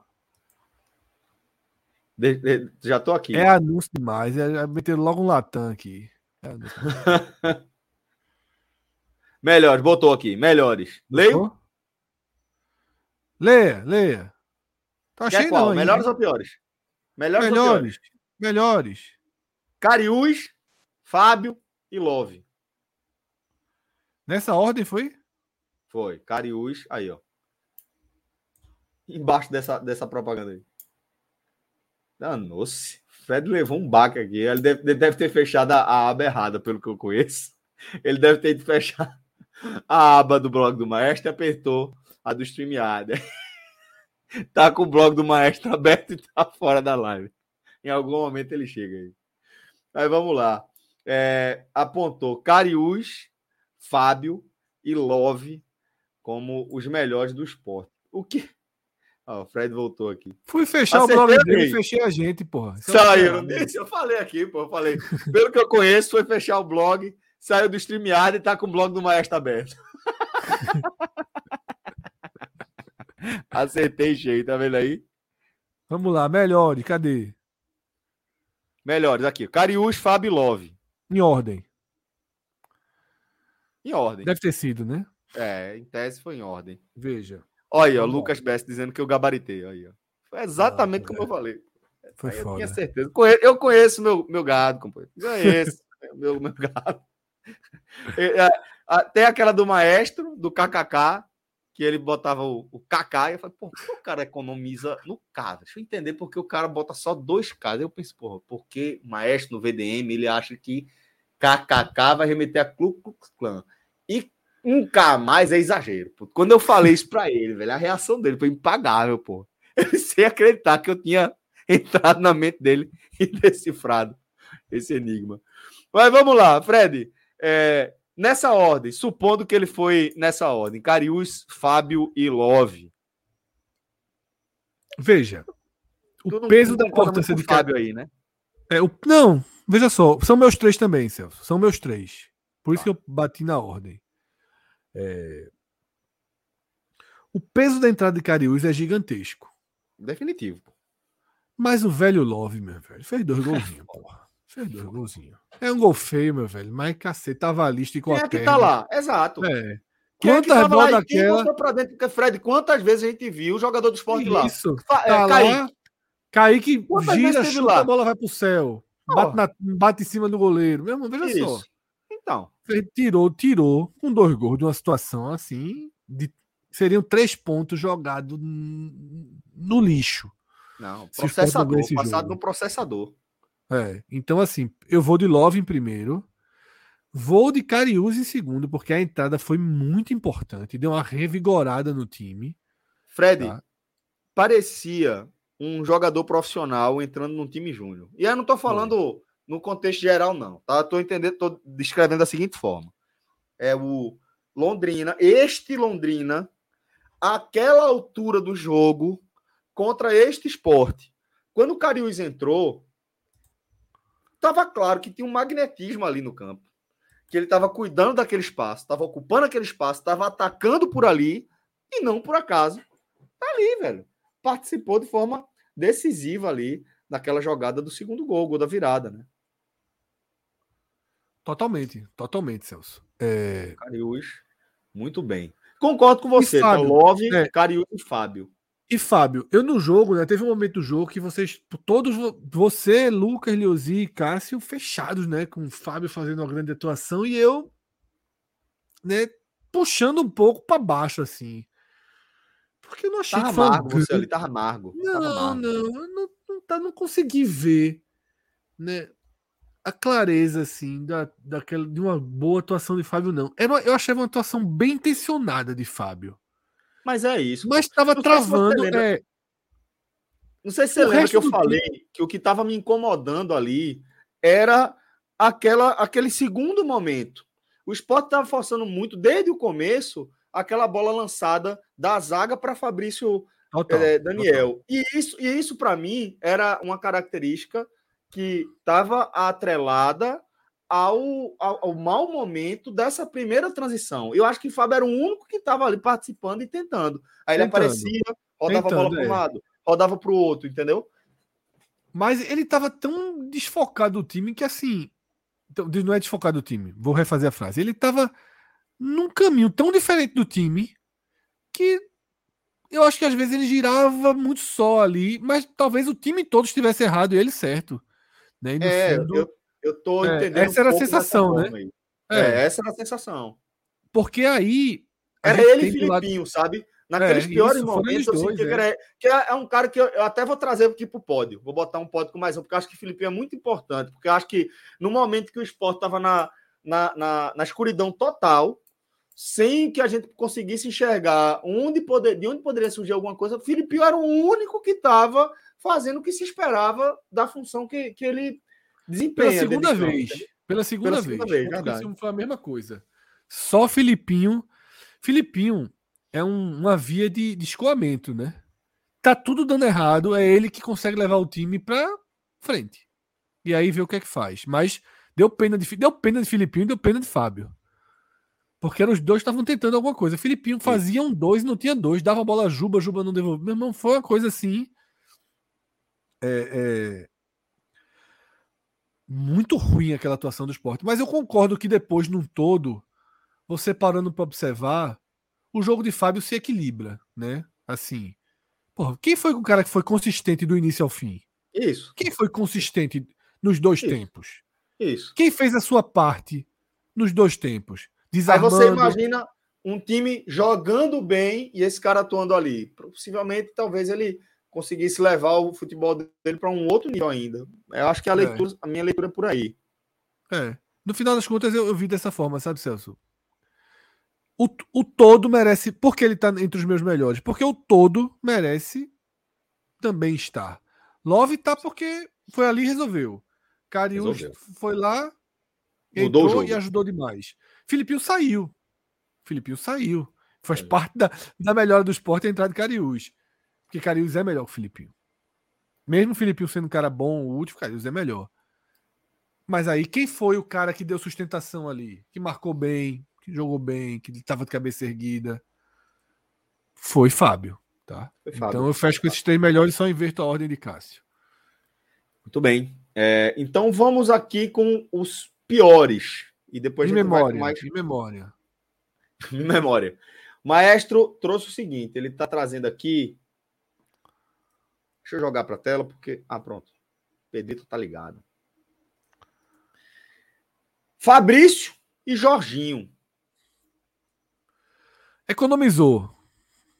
De, de, já tô aqui. É anúncio demais. É, é meter logo um latão aqui. É *laughs* melhores, botou aqui. Melhores. Leio? Leia, leia. Tá cheio qual? Não, melhores ou piores? Melhores, melhores. Melhores. Cariús, Fábio e Love. Nessa ordem foi? Foi. Cariús, aí, ó. Embaixo dessa, dessa propaganda aí. Danou-se. Fred levou um baque aqui. Ele deve, deve ter fechado a, a, aba errada, pelo que eu conheço. Ele deve ter fechado a aba do blog do Maestro apertou a do StreamYard. *laughs* tá com o blog do Maestro aberto e tá fora da live. Em algum momento ele chega aí. Aí vamos lá. É, apontou Cariús, Fábio e Love como os melhores do esporte. O que Ó, o Fred voltou aqui. Fui fechar Acertei o blog dele e fechei a gente, porra. É Saiu, eu falei aqui, pô. Eu falei, pelo que eu conheço, foi fechar o blog, saiu do StreamYard e tá com o blog do Maestro aberto. *laughs* Acertei cheio, tá vendo aí? Vamos lá, melhores, cadê? Melhores, aqui. Cariús, Fábio Love. Em ordem. Em ordem. Deve ter sido, né? É, em tese foi em ordem. Veja. Olha aí, ó, Lucas Best dizendo que eu gabaritei. Aí, ó. Foi exatamente ah, como é. eu falei. Foi aí foda. Eu tinha certeza. Eu conheço meu, meu gado, companheiro. Conheço *laughs* meu, meu gado. É, tem aquela do maestro, do KKK, que ele botava o, o KK, e eu falei, por que o cara economiza no K? Deixa eu entender porque o cara bota só dois K. Eu penso, porra, porque o maestro no VDM ele acha que KKK vai remeter a Ku Klux Klan. E um K mais é exagero. Pô. Quando eu falei isso pra ele, velho, a reação dele foi impagável, pô. *laughs* Sem acreditar que eu tinha entrado na mente dele *laughs* e decifrado esse enigma. Mas vamos lá, Fred. É, nessa ordem, supondo que ele foi nessa ordem, Cariús, Fábio e Love. Veja, o peso da importância de Fábio aí, né? É, o, não, veja só, são meus três também, Celso. São meus três. Por isso ah. que eu bati na ordem. É... O peso da entrada de Cariús é gigantesco. Definitivo. Mas o velho Love, meu velho, fez dois golzinhos, *laughs* porra. Fez dois golzinhos. É um gol feio, meu velho. Mas cacete, tava lista com Quem é que tá lá? Exato. É. Quantas é bolas daquela. Pra dentro, porque Fred, quantas vezes a gente viu o jogador do esporte lá? Isso. Tá é, lá, Kaique gira, chuta, lá? a bola vai pro céu. Oh. Bate, na, bate em cima do goleiro. Mesmo, veja Isso. só. Então. Ele tirou, tirou com dois gols de uma situação assim. De, seriam três pontos jogados no lixo. Não, processador, passado jogo. no processador. É, então assim, eu vou de Love em primeiro, vou de Cariús em segundo, porque a entrada foi muito importante, deu uma revigorada no time. Fred, tá? parecia um jogador profissional entrando num time júnior. E eu não tô falando no contexto geral, não, tá? Tô entendendo, tô descrevendo da seguinte forma. É o Londrina, este Londrina, aquela altura do jogo contra este esporte. Quando o Cariús entrou, estava claro que tinha um magnetismo ali no campo. Que ele estava cuidando daquele espaço, estava ocupando aquele espaço, estava atacando por ali e não por acaso. Tá ali, velho. Participou de forma decisiva ali naquela jogada do segundo gol, gol da virada, né? Totalmente, totalmente, Celso. É... Cariús, muito bem. Concordo com você? Love, é... Cariús e Fábio. E Fábio, eu no jogo, né? Teve um momento do jogo que vocês, todos, você, Lucas, Leozi e Cássio, fechados, né? Com o Fábio fazendo uma grande atuação e eu, né? Puxando um pouco para baixo, assim. Porque eu não achei tava que foi amargo, você ali tava amargo. Não, tava amargo. não, não, não, tá, não consegui ver, né? A clareza, assim, da, daquela, de uma boa atuação de Fábio, não. Era, eu achei uma atuação bem intencionada de Fábio. Mas é isso. Mas estava travando. É... Não sei se você o lembra que eu falei que... que o que estava me incomodando ali era aquela, aquele segundo momento. O esporte estava forçando muito, desde o começo, aquela bola lançada da zaga para Fabrício é, Daniel. Total. E isso, e isso para mim, era uma característica que estava atrelada ao, ao, ao, mau momento dessa primeira transição. Eu acho que o Fábio era o único que estava ali participando e tentando. Aí tentando. ele aparecia, rodava tentando, a bola para um é. lado, rodava para o outro, entendeu? Mas ele estava tão desfocado do time que assim. Então, não é desfocado do time, vou refazer a frase. Ele estava num caminho tão diferente do time que eu acho que às vezes ele girava muito só ali, mas talvez o time todo estivesse errado e ele certo. Né? é, fundo, eu, eu tô é, entendendo. Essa um era a sensação, né? É. é. essa era a sensação. Porque aí. Era ele e Filipinho, lado... sabe? Naqueles é, piores isso, momentos, eu dois, que, é. que é, é, um cara que eu, eu, até vou trazer aqui pro pódio. Vou botar um pódio com mais um, porque eu acho que o Filipinho é muito importante. Porque eu acho que no momento que o esporte estava na, na, na, na escuridão total, sem que a gente conseguisse enxergar onde poder, de onde poderia surgir alguma coisa, o Filipinho era o único que estava fazendo o que se esperava da função que, que ele desempenha. Pela segunda vez. Pela segunda Pela vez. Segunda vez verdade. Foi a mesma coisa. Só Filipinho. Filipinho é um, uma via de, de escoamento, né? Tá tudo dando errado, é ele que consegue levar o time para frente. E aí vê o que é que faz. Mas deu pena de, deu pena de Filipinho e deu pena de Fábio. Porque eram os dois estavam tentando alguma coisa. Filipinho fazia um dois e não tinha dois. Dava a bola a Juba, Juba não devolvia. Meu irmão, foi uma coisa assim. É, é... Muito ruim aquela atuação do esporte. Mas eu concordo que depois, num todo, você parando para observar, o jogo de Fábio se equilibra, né? Assim. Porra, quem foi o cara que foi consistente do início ao fim? Isso. Quem foi consistente nos dois Isso. tempos? Isso. Quem fez a sua parte nos dois tempos? Desarmando. Aí você imagina um time jogando bem e esse cara atuando ali. Possivelmente, talvez ele conseguisse levar o futebol dele para um outro nível ainda. Eu acho que a, é. leitura, é. a minha leitura é por aí. É. No final das contas, eu, eu vi dessa forma, sabe, Celso? O, o todo merece. Por que ele está entre os meus melhores? Porque o todo merece também estar. Love tá porque foi ali e resolveu. Carius foi lá, Mudou entrou e ajudou demais. Filipinho saiu. Filipinho saiu. Faz é. parte da, da melhora do esporte a entrada de Cariús. Porque Cariús é melhor que o Filipinho. Mesmo o Filipinho sendo um cara bom, o último, Cariús é melhor. Mas aí, quem foi o cara que deu sustentação ali? Que marcou bem, que jogou bem, que estava de cabeça erguida? Foi Fábio. Tá? Foi Fábio. Então eu fecho com esses três melhores e só inverto a ordem de Cássio. Muito bem. É, então vamos aqui com os piores. E depois em memória, mais... em memória. em *laughs* memória. Maestro trouxe o seguinte, ele está trazendo aqui. Deixa eu jogar para a tela porque ah, pronto. Pedrito tá ligado. Fabrício e Jorginho. Economizou.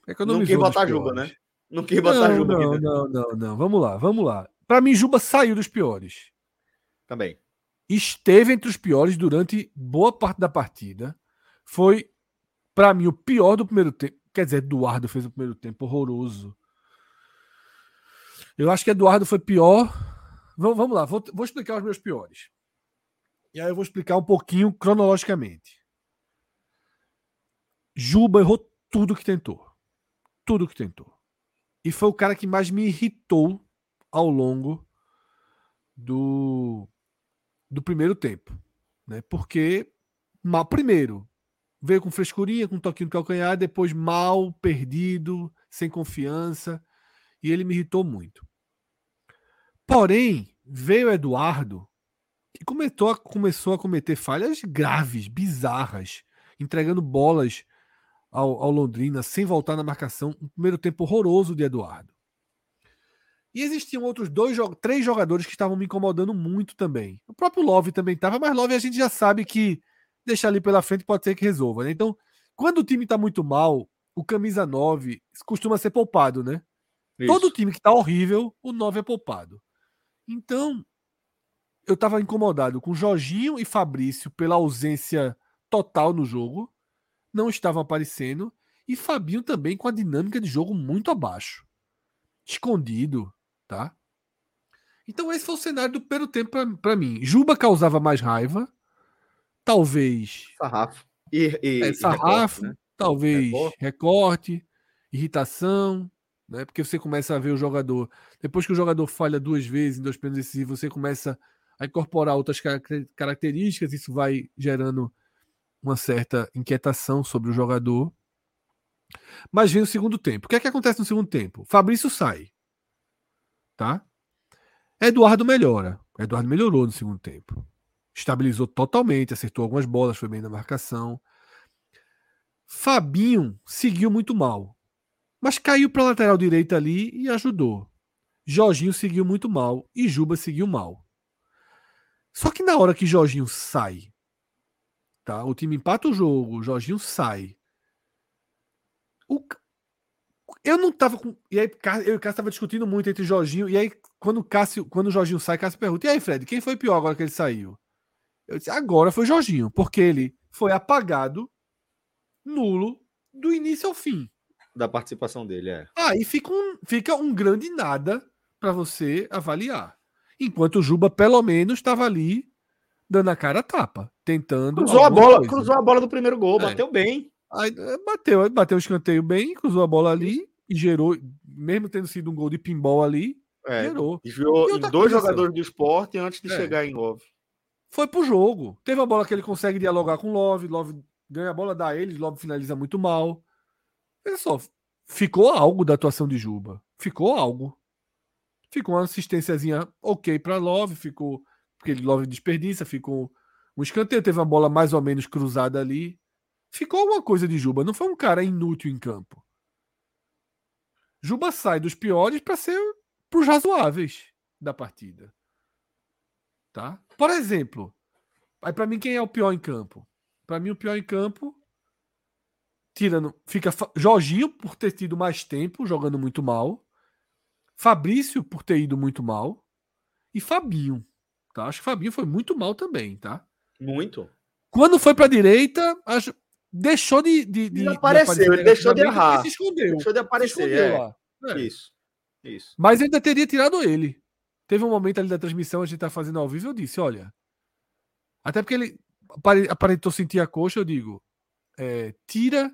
Economizou. Não quis botar Juba, né? Não quis botar não, Juba. Não, aqui, né? não, não, não. Vamos lá, vamos lá. Para mim, Juba saiu dos piores. Também esteve entre os piores durante boa parte da partida. Foi, para mim, o pior do primeiro tempo. Quer dizer, Eduardo fez o primeiro tempo horroroso. Eu acho que Eduardo foi pior. Vamos, vamos lá, vou, vou explicar os meus piores. E aí eu vou explicar um pouquinho cronologicamente. Juba errou tudo que tentou. Tudo que tentou. E foi o cara que mais me irritou ao longo do do primeiro tempo, né? Porque mal primeiro veio com frescurinha, com um toquinho no calcanhar, depois mal, perdido, sem confiança, e ele me irritou muito. Porém, veio Eduardo que começou a, começou a cometer falhas graves, bizarras, entregando bolas ao, ao Londrina sem voltar na marcação. Um primeiro tempo horroroso de Eduardo. E existiam outros dois, três jogadores que estavam me incomodando muito também. O próprio Love também estava, mas Love a gente já sabe que deixar ali pela frente pode ser que resolva, né? Então, quando o time está muito mal, o camisa 9 costuma ser poupado, né? Isso. Todo time que está horrível, o 9 é poupado. Então, eu estava incomodado com Jorginho e Fabrício pela ausência total no jogo, não estavam aparecendo, e Fabinho também com a dinâmica de jogo muito abaixo. Escondido, tá? Então esse foi o cenário do primeiro tempo para mim. Juba causava mais raiva, talvez. Sarrafo. E, e, é, sarrafo, né? talvez recorte. recorte, irritação, né? Porque você começa a ver o jogador. Depois que o jogador falha duas vezes em dois pênaltis decisivos, você começa a incorporar outras características, isso vai gerando uma certa inquietação sobre o jogador. Mas vem o segundo tempo. O que é que acontece no segundo tempo? Fabrício sai. Tá? Eduardo melhora. Eduardo melhorou no segundo tempo. Estabilizou totalmente, acertou algumas bolas, foi bem na marcação. Fabinho seguiu muito mal. Mas caiu para a lateral direita ali e ajudou. Jorginho seguiu muito mal e Juba seguiu mal. Só que na hora que Jorginho sai, tá? O time empata o jogo, o Jorginho sai. O... Eu não tava com. E aí, eu e o Cássio tava discutindo muito entre Jorginho. E aí, quando Cássio, quando o Jorginho sai, Cássio pergunta: E aí, Fred, quem foi pior agora que ele saiu? Eu disse: Agora foi o Jorginho, porque ele foi apagado, nulo, do início ao fim da participação dele, é. Aí fica um, fica um grande nada para você avaliar. Enquanto o Juba, pelo menos, estava ali dando a cara a tapa, tentando. Cruzou a bola, coisa. cruzou a bola do primeiro gol, é. bateu bem. Aí, é, bateu, bateu o escanteio bem, cruzou a bola ali e gerou, mesmo tendo sido um gol de pinball ali, é, gerou. Desviou em dois coisa, jogadores do esporte antes de é. chegar em Love. Foi pro jogo. Teve a bola que ele consegue dialogar com Love, Love ganha a bola, dá ele, Love finaliza muito mal. Olha só, ficou algo da atuação de Juba. Ficou algo. Ficou uma assistênciazinha ok para Love, ficou. Porque Love desperdiça, ficou um escanteio, teve uma bola mais ou menos cruzada ali. Ficou alguma coisa de Juba. Não foi um cara inútil em campo. Juba sai dos piores para ser pros razoáveis da partida. Tá? Por exemplo, aí para mim quem é o pior em campo? Para mim o pior em campo tirando, fica Jorginho por ter tido mais tempo jogando muito mal, Fabrício por ter ido muito mal e Fabinho, tá? Acho que Fabinho foi muito mal também, tá? Muito. Quando foi para direita, acho deixou de, de, de, apareceu, de aparecer, ele deixou de errar. Se escondeu. Deixou de aparecer, é. lá. É. Isso. Isso. Mas ainda teria tirado ele. Teve um momento ali da transmissão, a gente tá fazendo ao vivo, eu disse, olha, até porque ele aparentou sentir a coxa, eu digo, é, tira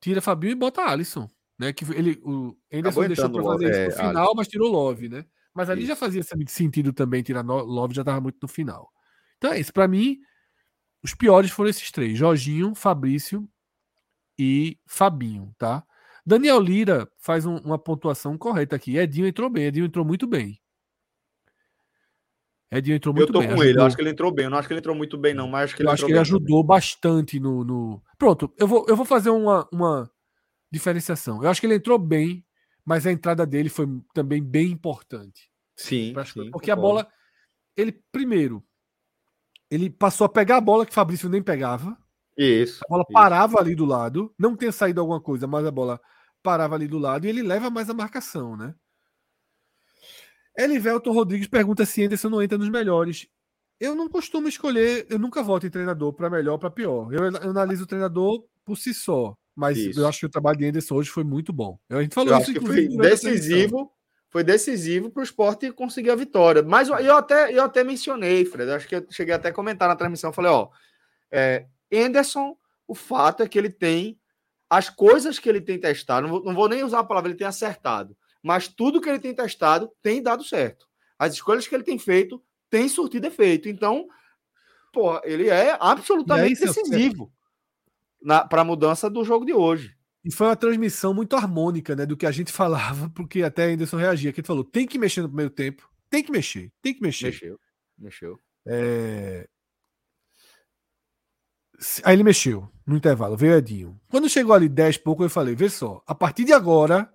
tira Fabinho e bota Alisson. Né? Que ele, o Anderson deixou para fazer isso no é, final, mas tirou Love, né? Mas ali isso. já fazia sentido também tirar Love, já estava muito no final. Então é isso. Para mim, os piores foram esses três: Jorginho, Fabrício e Fabinho, tá? Daniel Lira faz um, uma pontuação correta aqui. Edinho entrou bem, Edinho entrou muito bem. Edinho entrou muito bem. Eu tô bem, com ajudou... ele, eu acho que ele entrou bem. Eu não acho que ele entrou muito bem, não, mas acho que ele Eu acho que ele ajudou bastante no, no, Pronto, eu vou, eu vou fazer uma, uma diferenciação. Eu acho que ele entrou bem, mas a entrada dele foi também bem importante. Sim. sim porque a bola. Ele, primeiro, ele passou a pegar a bola que Fabrício nem pegava. Isso. A bola isso. parava ali do lado. Não tinha saído alguma coisa, mas a bola parava ali do lado e ele leva mais a marcação, né? Elivelton Rodrigues pergunta se Anderson não entra nos melhores. Eu não costumo escolher, eu nunca voto em treinador para melhor para pior. Eu, eu, analiso o treinador por si só. Mas isso. eu acho que o trabalho de Anderson hoje foi muito bom. A gente falou eu isso, foi decisivo. Foi decisivo para o esporte conseguir a vitória. Mas eu até, eu até mencionei, Fred. Acho que eu cheguei até a comentar na transmissão. Falei, ó, é, Anderson, o fato é que ele tem as coisas que ele tem testado. Não vou, não vou nem usar a palavra, ele tem acertado mas tudo que ele tem testado tem dado certo. As escolhas que ele tem feito têm surtido efeito. Então, pô, ele é absolutamente aí, decisivo para a mudança do jogo de hoje. E foi uma transmissão muito harmônica, né, do que a gente *laughs* falava, porque até Anderson reagia, que ele falou, tem que mexer no primeiro tempo, tem que mexer, tem que mexer. Mexeu, mexeu. É... Aí ele mexeu no intervalo, veio Edinho. Quando chegou ali 10 pouco, eu falei, vê só, a partir de agora,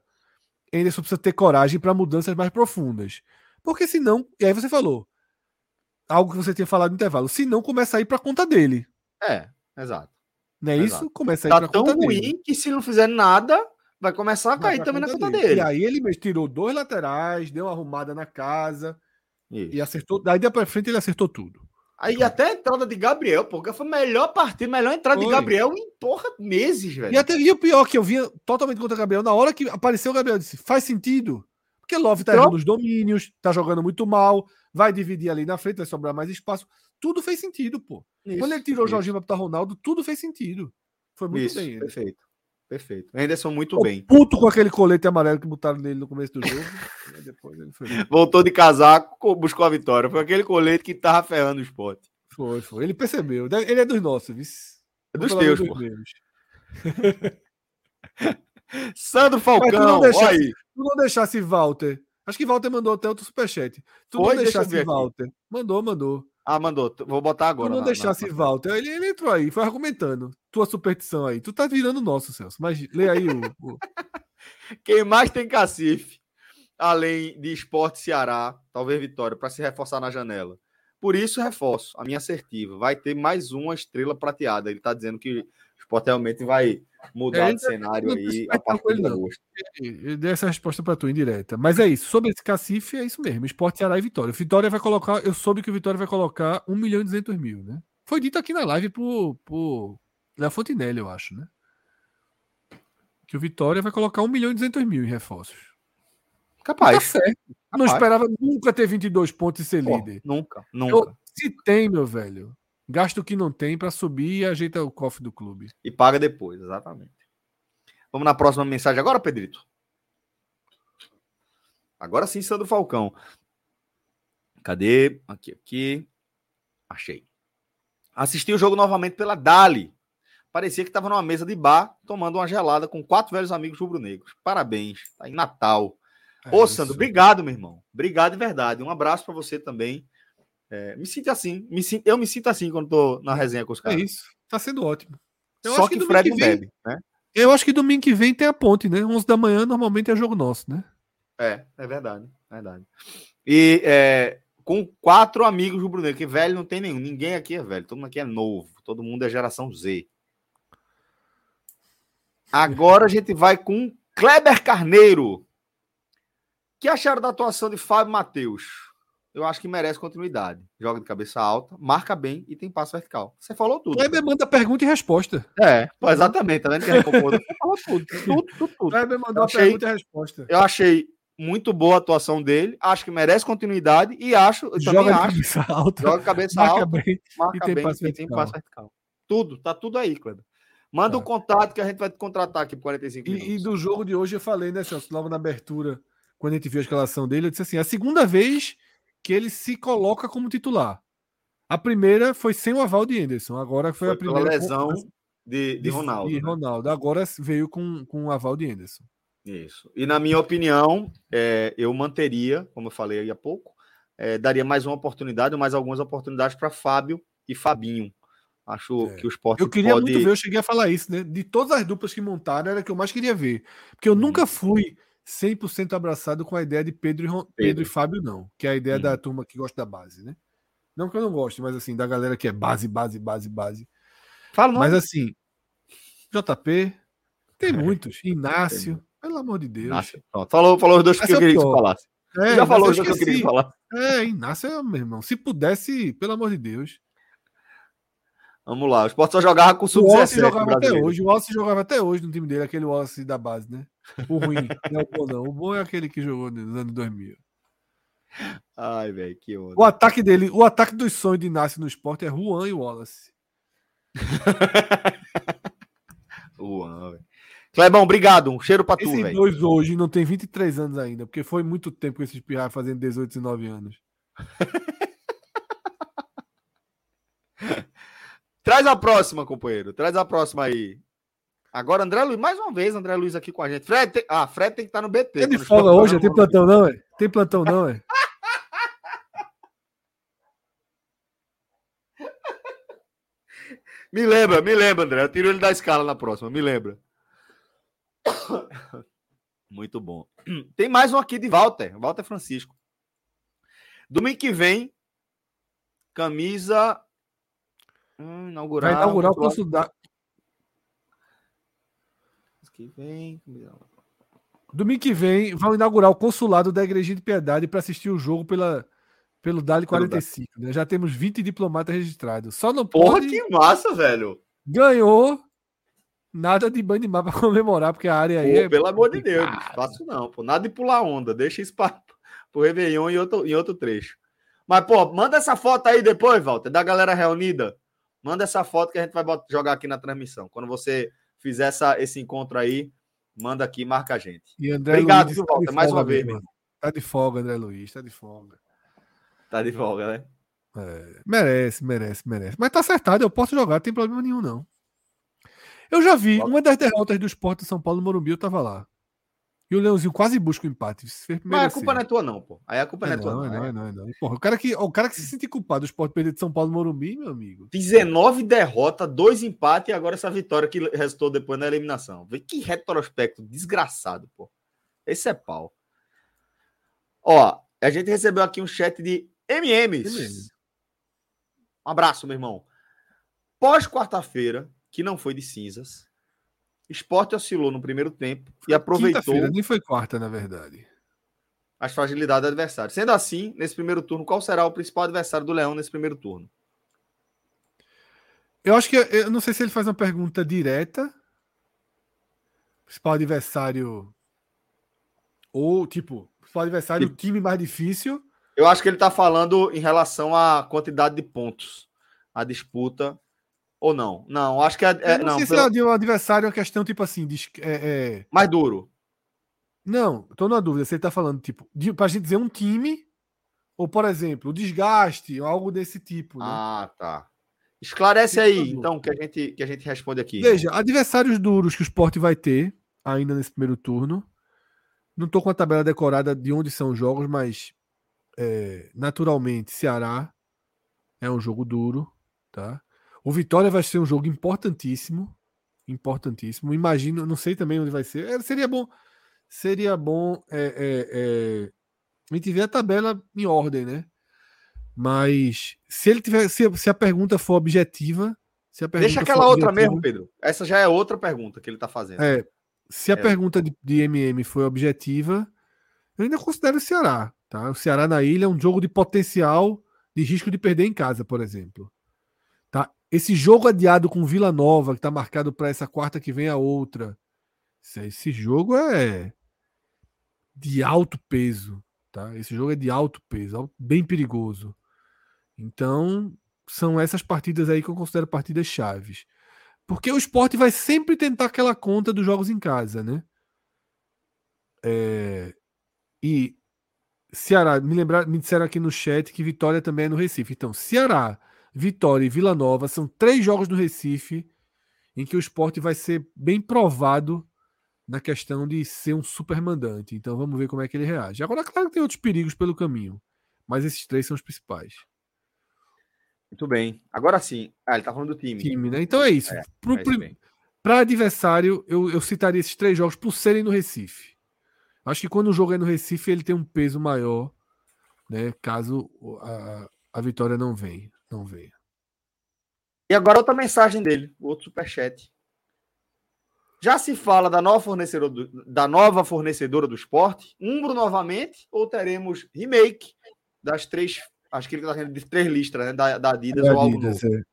Anderson precisa ter coragem para mudanças mais profundas. Porque senão, e aí você falou, algo que você tinha falado no intervalo, se não começa a ir para conta dele. É, exato. Não é exato. isso? Começa a ir tá para conta ruim dele. que se não fizer nada, vai começar a cair também na conta dele. dele. E aí ele tirou dois laterais, deu uma arrumada na casa isso. e acertou. Daí para frente ele acertou tudo. Aí até a entrada de Gabriel, porque foi a melhor partida, melhor entrada de Gabriel em porra meses, velho. E até e o pior que eu vinha totalmente contra o Gabriel, na hora que apareceu o Gabriel, eu disse: faz sentido. Porque Love tá errando os domínios, tá jogando muito mal, vai dividir ali na frente, vai sobrar mais espaço. Tudo fez sentido, pô. Isso, Quando ele tirou isso. o Jorginho pra botar Ronaldo, tudo fez sentido. Foi muito Isso, bem. Perfeito. Perfeito. Henderson muito bem. Puto com aquele colete amarelo que botaram nele no começo do jogo. *laughs* depois ele foi... Voltou de casaco, buscou a vitória. Foi aquele colete que tava ferrando o esporte. Foi, foi. Ele percebeu. Ele é dos nossos, viu? É dos teus, pô. *laughs* Sandro Falcão, tu não, deixasse, tu não deixasse Walter. Acho que Walter mandou até outro superchat. Tu Foi, não deixasse Walter. Aqui. Mandou, mandou. Ah, mandou. Vou botar agora. Tu não na, deixasse na... Walter. Ele, ele entrou aí, foi argumentando. Tua superstição aí. Tu tá virando nosso, Celso. Mas lê aí o. o... *laughs* Quem mais tem cacife, além de esporte Ceará, talvez Vitória, para se reforçar na janela. Por isso, reforço a minha assertiva. Vai ter mais uma estrela prateada. Ele está dizendo que o esporte realmente vai mudar é, de cenário aí a partir de agosto. Eu dei essa resposta para tu indireta. Mas é isso. Sobre esse cacife, é isso mesmo. Esporte Ceará e Vitória. Vitória vai colocar. Eu soube que o Vitória vai colocar 1 milhão e 200 mil, né? Foi dito aqui na live por, por Léo Fontinelli, eu acho, né? Que o Vitória vai colocar 1 milhão e 200 mil em reforços. Capaz. Tá. Capaz. Não esperava nunca ter 22 pontos e ser Pô, líder. Nunca, nunca. Eu, se tem, meu velho, gasta o que não tem para subir e ajeita o cofre do clube. E paga depois, exatamente. Vamos na próxima mensagem agora, Pedrito? Agora sim, Sandro Falcão. Cadê? Aqui, aqui. Achei. Assisti o jogo novamente pela Dali. Parecia que estava numa mesa de bar, tomando uma gelada com quatro velhos amigos rubro-negros. Parabéns. Tá em Natal. É Ô, Sandro, obrigado, meu irmão. Obrigado de verdade. Um abraço para você também. É, me sinto assim. Me sinto, eu me sinto assim quando tô na resenha com os é caras. É isso. Tá sendo ótimo. Eu Só que, que Fred não bebe, né? Eu acho que domingo que vem tem a ponte, né? 11 da manhã normalmente é jogo nosso, né? É, é verdade. Verdade. E é, com quatro amigos rubro-negro, que velho não tem nenhum. Ninguém aqui é velho. Todo mundo aqui é novo. Todo mundo é geração Z. Agora a gente vai com Kleber Carneiro que acharam da atuação de Fábio Matheus? Eu acho que merece continuidade. Joga de cabeça alta, marca bem e tem passo vertical. Você falou tudo. Kleber manda pergunta e resposta. É, exatamente. Tá vendo que Você falou tudo. Tudo, tudo, tudo. Kleber mandou achei, pergunta e resposta. Eu achei muito boa a atuação dele. Acho que merece continuidade e acho. Eu joga de acho, cabeça alta. Joga de cabeça marca alta. Bem, marca e bem passo e tem passo vertical. Tudo, tá tudo aí, Kleber. Manda o tá. um contato que a gente vai te contratar aqui por 45 minutos. E, e do jogo de hoje eu falei, né, Celso? Logo na abertura quando a gente viu a escalação dele, eu disse assim: é a segunda vez que ele se coloca como titular. A primeira foi sem o aval de Anderson, agora foi, foi a primeira. lesão com... de, de, Ronaldo. De né? Ronaldo. Agora veio com, com o aval de Anderson. Isso. E na minha opinião, é, eu manteria, como eu falei aí há pouco, é, daria mais uma oportunidade, mais algumas oportunidades para Fábio e Fabinho. Acho é. que o esporte. Eu queria pode... muito ver, eu cheguei a falar isso, né? De todas as duplas que montaram, era que eu mais queria ver. Porque eu hum. nunca fui 100% abraçado com a ideia de Pedro e, Pedro. Pedro e Fábio, não. Que é a ideia da turma que gosta da base, né? Não que eu não goste, mas assim, da galera que é base, base, base, base. Fala, mas assim, JP, tem é. muitos. Inácio, tem. pelo amor de Deus. Inácio, falou, falou os dois que eu queria que falasse. É, Já falou os dois que eu queria que falasse. É, Inácio, meu irmão. Se pudesse, pelo amor de Deus. Vamos lá, o Sport só jogava com o sub-17. O jogava até hoje. O Wallace jogava até hoje no time dele, aquele Wallace da base, né? O ruim, não é o bom, não. O bom é aquele que jogou nos anos 2000. Ai, velho, que onda. O ataque dele, o ataque dos sonhos de Inácio no esporte é Juan e Wallace. *laughs* Juan, velho. Clebão, obrigado. Um cheiro pra tu, velho. Esses dois hoje não tem 23 anos ainda, porque foi muito tempo que esses pirra fazendo 18, 19 anos. *laughs* Traz a próxima, companheiro. Traz a próxima aí. Agora, André Luiz, mais uma vez, André Luiz aqui com a gente. Fred, tem... ah, Fred tem que estar no BT. Tem de folga hoje? Tem plantão não, é? Tem plantão não, é? *laughs* me lembra, me lembra, André. Eu tiro ele da escala na próxima, me lembra. Muito bom. *coughs* Tem mais um aqui de Walter, Walter Francisco. Domingo que vem, camisa Hum, inaugurar. Vai inaugurar o consulado. Que vem. Domingo que vem vão inaugurar o consulado da Igreja de Piedade para assistir o jogo pela, pelo Dali 45. Né? Já temos 20 diplomatas registrados. Só não Porra, pode... que massa, velho! Ganhou. Nada de banho de mar *laughs* para comemorar, porque a área aí. Pô, é pelo amor de Deus, não faço não. Pô. Nada de pular onda. Deixa isso para o Réveillon em outro, em outro trecho. Mas, pô, manda essa foto aí depois, Walter, da galera reunida Manda essa foto que a gente vai jogar aqui na transmissão. Quando você fizer essa, esse encontro aí, manda aqui, marca a gente. Obrigado, Luiz viu, tá mais uma vez, irmão. Tá de folga, André Luiz, tá de folga. Tá de folga, né? É, merece, merece, merece. Mas tá acertado, eu posso jogar, não tem problema nenhum, não. Eu já vi, uma das derrotas do Sport de São Paulo no Morumbi, eu tava lá. E o Leãozinho quase busca o empate. Mas a culpa não é tua, não, pô. Aí a culpa não É é tua, não, não. é não, é. é não, é não. Porra, o, cara que, o cara que se sente culpado do Sport perder de São Paulo no Morumbi, meu amigo. 19 derrotas, dois empates e agora essa vitória que resultou depois na eliminação. Vê que retrospecto desgraçado, pô. Esse é pau. Ó, a gente recebeu aqui um chat de MMs. MM. Um abraço, meu irmão. Pós quarta-feira, que não foi de cinzas, Esporte oscilou no primeiro tempo e aproveitou nem foi quarta, na verdade. as fragilidades do adversário. Sendo assim, nesse primeiro turno, qual será o principal adversário do Leão nesse primeiro turno? Eu acho que eu não sei se ele faz uma pergunta direta. Principal adversário. Ou, tipo, principal adversário, o time mais difícil. Eu acho que ele está falando em relação à quantidade de pontos, a disputa ou não. Não, acho que é, é- não, não, sei pelo- se é de um adversário é uma questão, tipo assim, de, é, é- mais duro. Não, tô na dúvida se ele tá falando, tipo, de, pra gente dizer um time, ou, por exemplo, o desgaste, ou algo desse tipo. Né? Ah, tá. Esclarece aí, então, que a gente que a gente responde aqui. Veja, adversários duros que o Sport vai ter ainda nesse primeiro turno. Não tô com a tabela decorada de onde são os jogos, mas é, naturalmente Ceará é um jogo duro, tá? O Vitória vai ser um jogo importantíssimo, importantíssimo. Imagino, não sei também onde vai ser. É, seria bom, seria bom é, é, é, a gente ver a tabela em ordem, né? Mas se ele tiver, se, se a pergunta for objetiva, se a pergunta Deixa aquela outra objetiva- mesmo, Pedro. Essa já é outra pergunta que ele está fazendo. é, se a É. pergunta de, de MM foi objetiva, eu ainda considero o Ceará. Tá? O Ceará na ilha é um jogo de potencial de risco de perder em casa, por exemplo. Esse jogo adiado com Vila Nova, que está marcado para essa quarta que vem a outra. esse- jogo é de alto peso. Tá? Esse jogo é de alto peso, bem perigoso. Então, são essas partidas aí que eu considero partidas chaves. Porque o esporte vai sempre tentar aquela conta dos jogos em casa, né? É, E Ceará, me lembrar, me disseram aqui no chat que Vitória também é no Recife. Então, Ceará, Vitória e Vila Nova são três jogos no Recife em que o esporte vai ser bem provado na questão de ser um super mandante. Então vamos ver como é que ele reage. Agora, claro que tem outros perigos pelo caminho, mas esses três são os principais. Muito bem. Agora sim. Ah, ele tá falando do time. Time, né? Então é isso. É. Para adversário, eu, eu citaria esses três jogos por serem no Recife. Acho que quando o jogo é no Recife, ele tem um peso maior, né? Caso a, a vitória não venha, não venha. E agora outra mensagem dele, o outro superchat. Já se fala da nova fornecedora do, da nova fornecedora do esporte? Umbro novamente ou teremos remake das três, acho que ele está de três listras, né? Da, da Adidas ou algo Adidas, novo. é.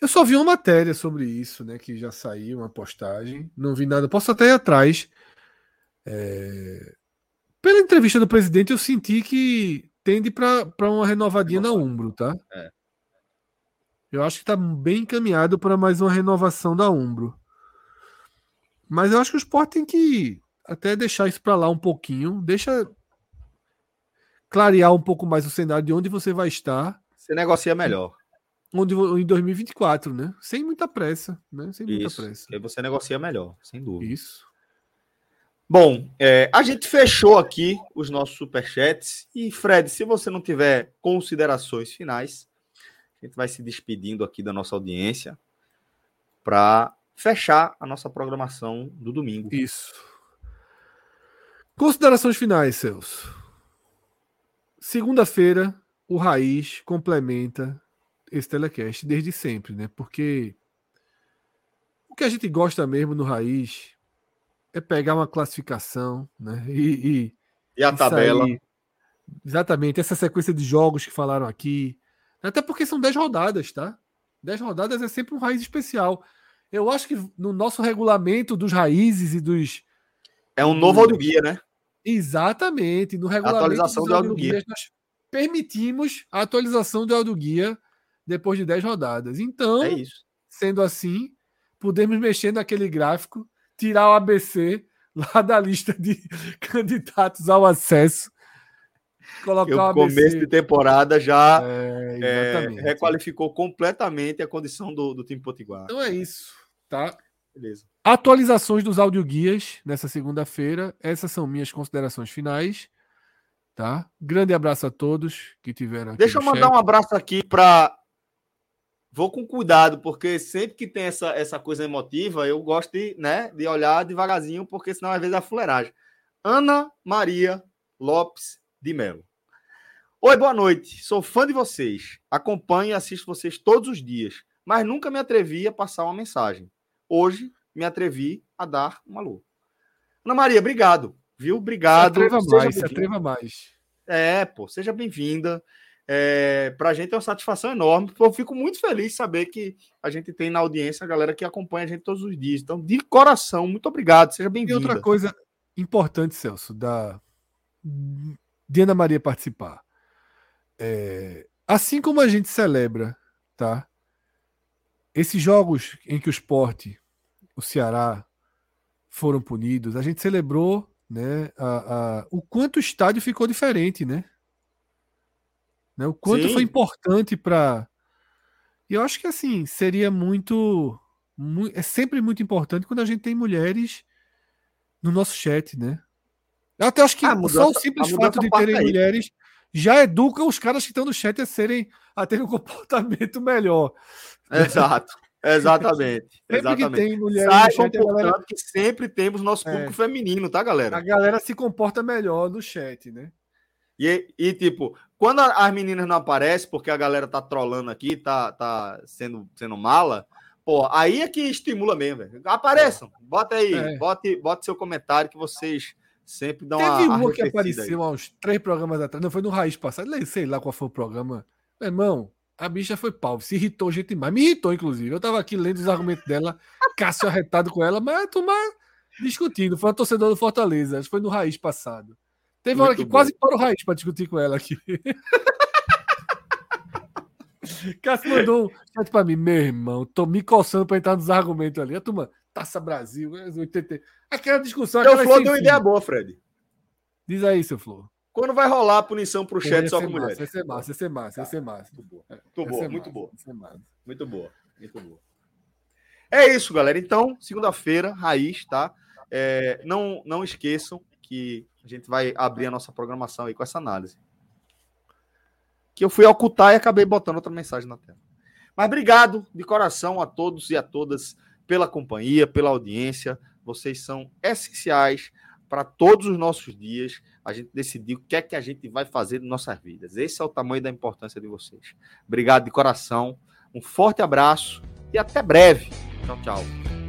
Eu só vi uma matéria sobre isso, né? Que já saiu, uma postagem. Não vi nada. Posso até ir atrás. É, Pela entrevista do presidente, eu senti que tende para uma renovadinha na Umbro, tá? É. Eu acho que está bem encaminhado para mais uma renovação da Umbro. Mas eu acho que o Sport tem que até deixar isso para lá um pouquinho. Deixa clarear um pouco mais o cenário de onde você vai estar Você negocia melhor. onde em 2024, né? Sem muita pressa, né? Sem muita Isso. pressa. Aí você negocia melhor, sem dúvida. Isso. Bom, é, a gente fechou aqui os nossos superchats. E, Fred, se você não tiver considerações finais, a gente vai se despedindo aqui da nossa audiência para fechar a nossa programação do domingo. Isso. Considerações finais, Celso. Segunda-feira, o Raiz complementa esse telecast desde sempre, né? Porque o que a gente gosta mesmo no Raiz é pegar uma classificação, né? E, e E a e tabela. sair- exatamente, essa sequência de jogos que falaram aqui. Até porque são 10 rodadas, tá? 10 rodadas é sempre um raiz especial. Eu acho que no nosso regulamento dos raízes e dos. É um novo audioguia, né? Exatamente, no regulamento Atualização dos do audioguia. audioguias, nós permitimos a atualização do audioguia depois de 10 rodadas. Então, É sendo assim, podemos mexer naquele gráfico, tirar o ABC lá da lista de *laughs* candidatos ao acesso. Colocar o começo de temporada já É, é, requalificou completamente a condição do, do time Potiguar. Então é isso, tá? Beleza. Atualizações dos audioguias nessa segunda-feira. Essas são minhas considerações finais. Tá? Grande abraço a todos que tiveram aqui. Deixa eu no mandar chat. um abraço aqui para. Vou com cuidado, porque sempre que tem essa, essa coisa emotiva, eu gosto de, né, de olhar devagarzinho, porque senão às vezes é fuleiragem. Ana Maria Lopes de Melo. Oi, boa noite. Sou fã de vocês. Acompanho e assisto vocês todos os dias, mas nunca me atrevi a passar uma mensagem. Hoje me atrevi a dar um alô. Ana Maria, obrigado. Viu? Se Obrigado. atreva Seja mais, se atreva mais. É, pô, seja bem-vinda. É, para a gente é uma satisfação enorme. Eu fico muito feliz de saber que a gente tem na audiência a galera que acompanha a gente todos os dias. Então, de coração, muito obrigado. Seja E bem-vinda. outra coisa importante, Celso, da de Ana Maria participar. É, assim como a gente celebra, tá? Esses jogos em que o esporte, o Ceará, foram punidos, a gente celebrou né, a, a- o quanto o estádio ficou diferente, né? Né, O quanto Sim. foi importante para. E eu acho que assim, seria muito, mui- É sempre muito importante quando a gente tem mulheres no nosso chat, né? Eu até acho que Ah, a só mudança- o simples a mudança fato de terem aí. mulheres já educa os caras que estão no chat a serem a terem um *laughs* comportamento melhor. Exato. Exatamente. *laughs* Sempre que Exatamente. tem mulheres no Saibam, chat, a galera, que sempre temos nosso É. público feminino, tá, a galera? galera se comporta melhor no chat, né? E, e, tipo, quando a- as meninas não aparecem, porque a galera tá trolando aqui, tá, tá sendo, sendo mala, pô, aí é que estimula mesmo, velho. Apareçam, bota aí, É. bote, bote seu comentário que vocês sempre dão Teve uma uma que apareceu há uns três programas atrás, não foi no Raiz passado, sei lá qual foi o programa. Meu irmão, a bicha foi pau, se irritou gente demais. Me irritou, inclusive. Eu tava aqui lendo os argumentos dela, *laughs* Cássio arretado com ela, mas a turma discutindo. Foi uma torcedora do Fortaleza, foi no Raiz passado. Teve uma hora Muito que bom. quase parou o Raiz pra discutir com ela aqui. *laughs* Cássio mandou um chat pra mim, meu irmão, tô me coçando pra entrar nos argumentos ali. A turma, Taça Brasil, 80. Aquela discussão. Seu Flor deu uma ideia boa, Fred. Diz aí, seu Flor. Quando vai rolar a punição pro chat só com mulheres? Ia ser massa, ia ser massa, ia ser massa. Muito boa, muito boa, muito boa. Muito boa, muito boa. É isso, galera. Então, segunda-feira, raiz, tá? É, não, não esqueçam que a gente vai abrir a nossa programação aí com essa análise. Que eu fui ocultar e acabei botando outra mensagem na tela. Mas obrigado de coração a todos e a todas pela companhia, pela audiência. Vocês são essenciais para todos os nossos dias. A gente decidir o que é que a gente vai fazer nas nossas vidas. Esse é o tamanho da importância de vocês. Obrigado de coração. Um forte abraço e até breve. Tchau, tchau.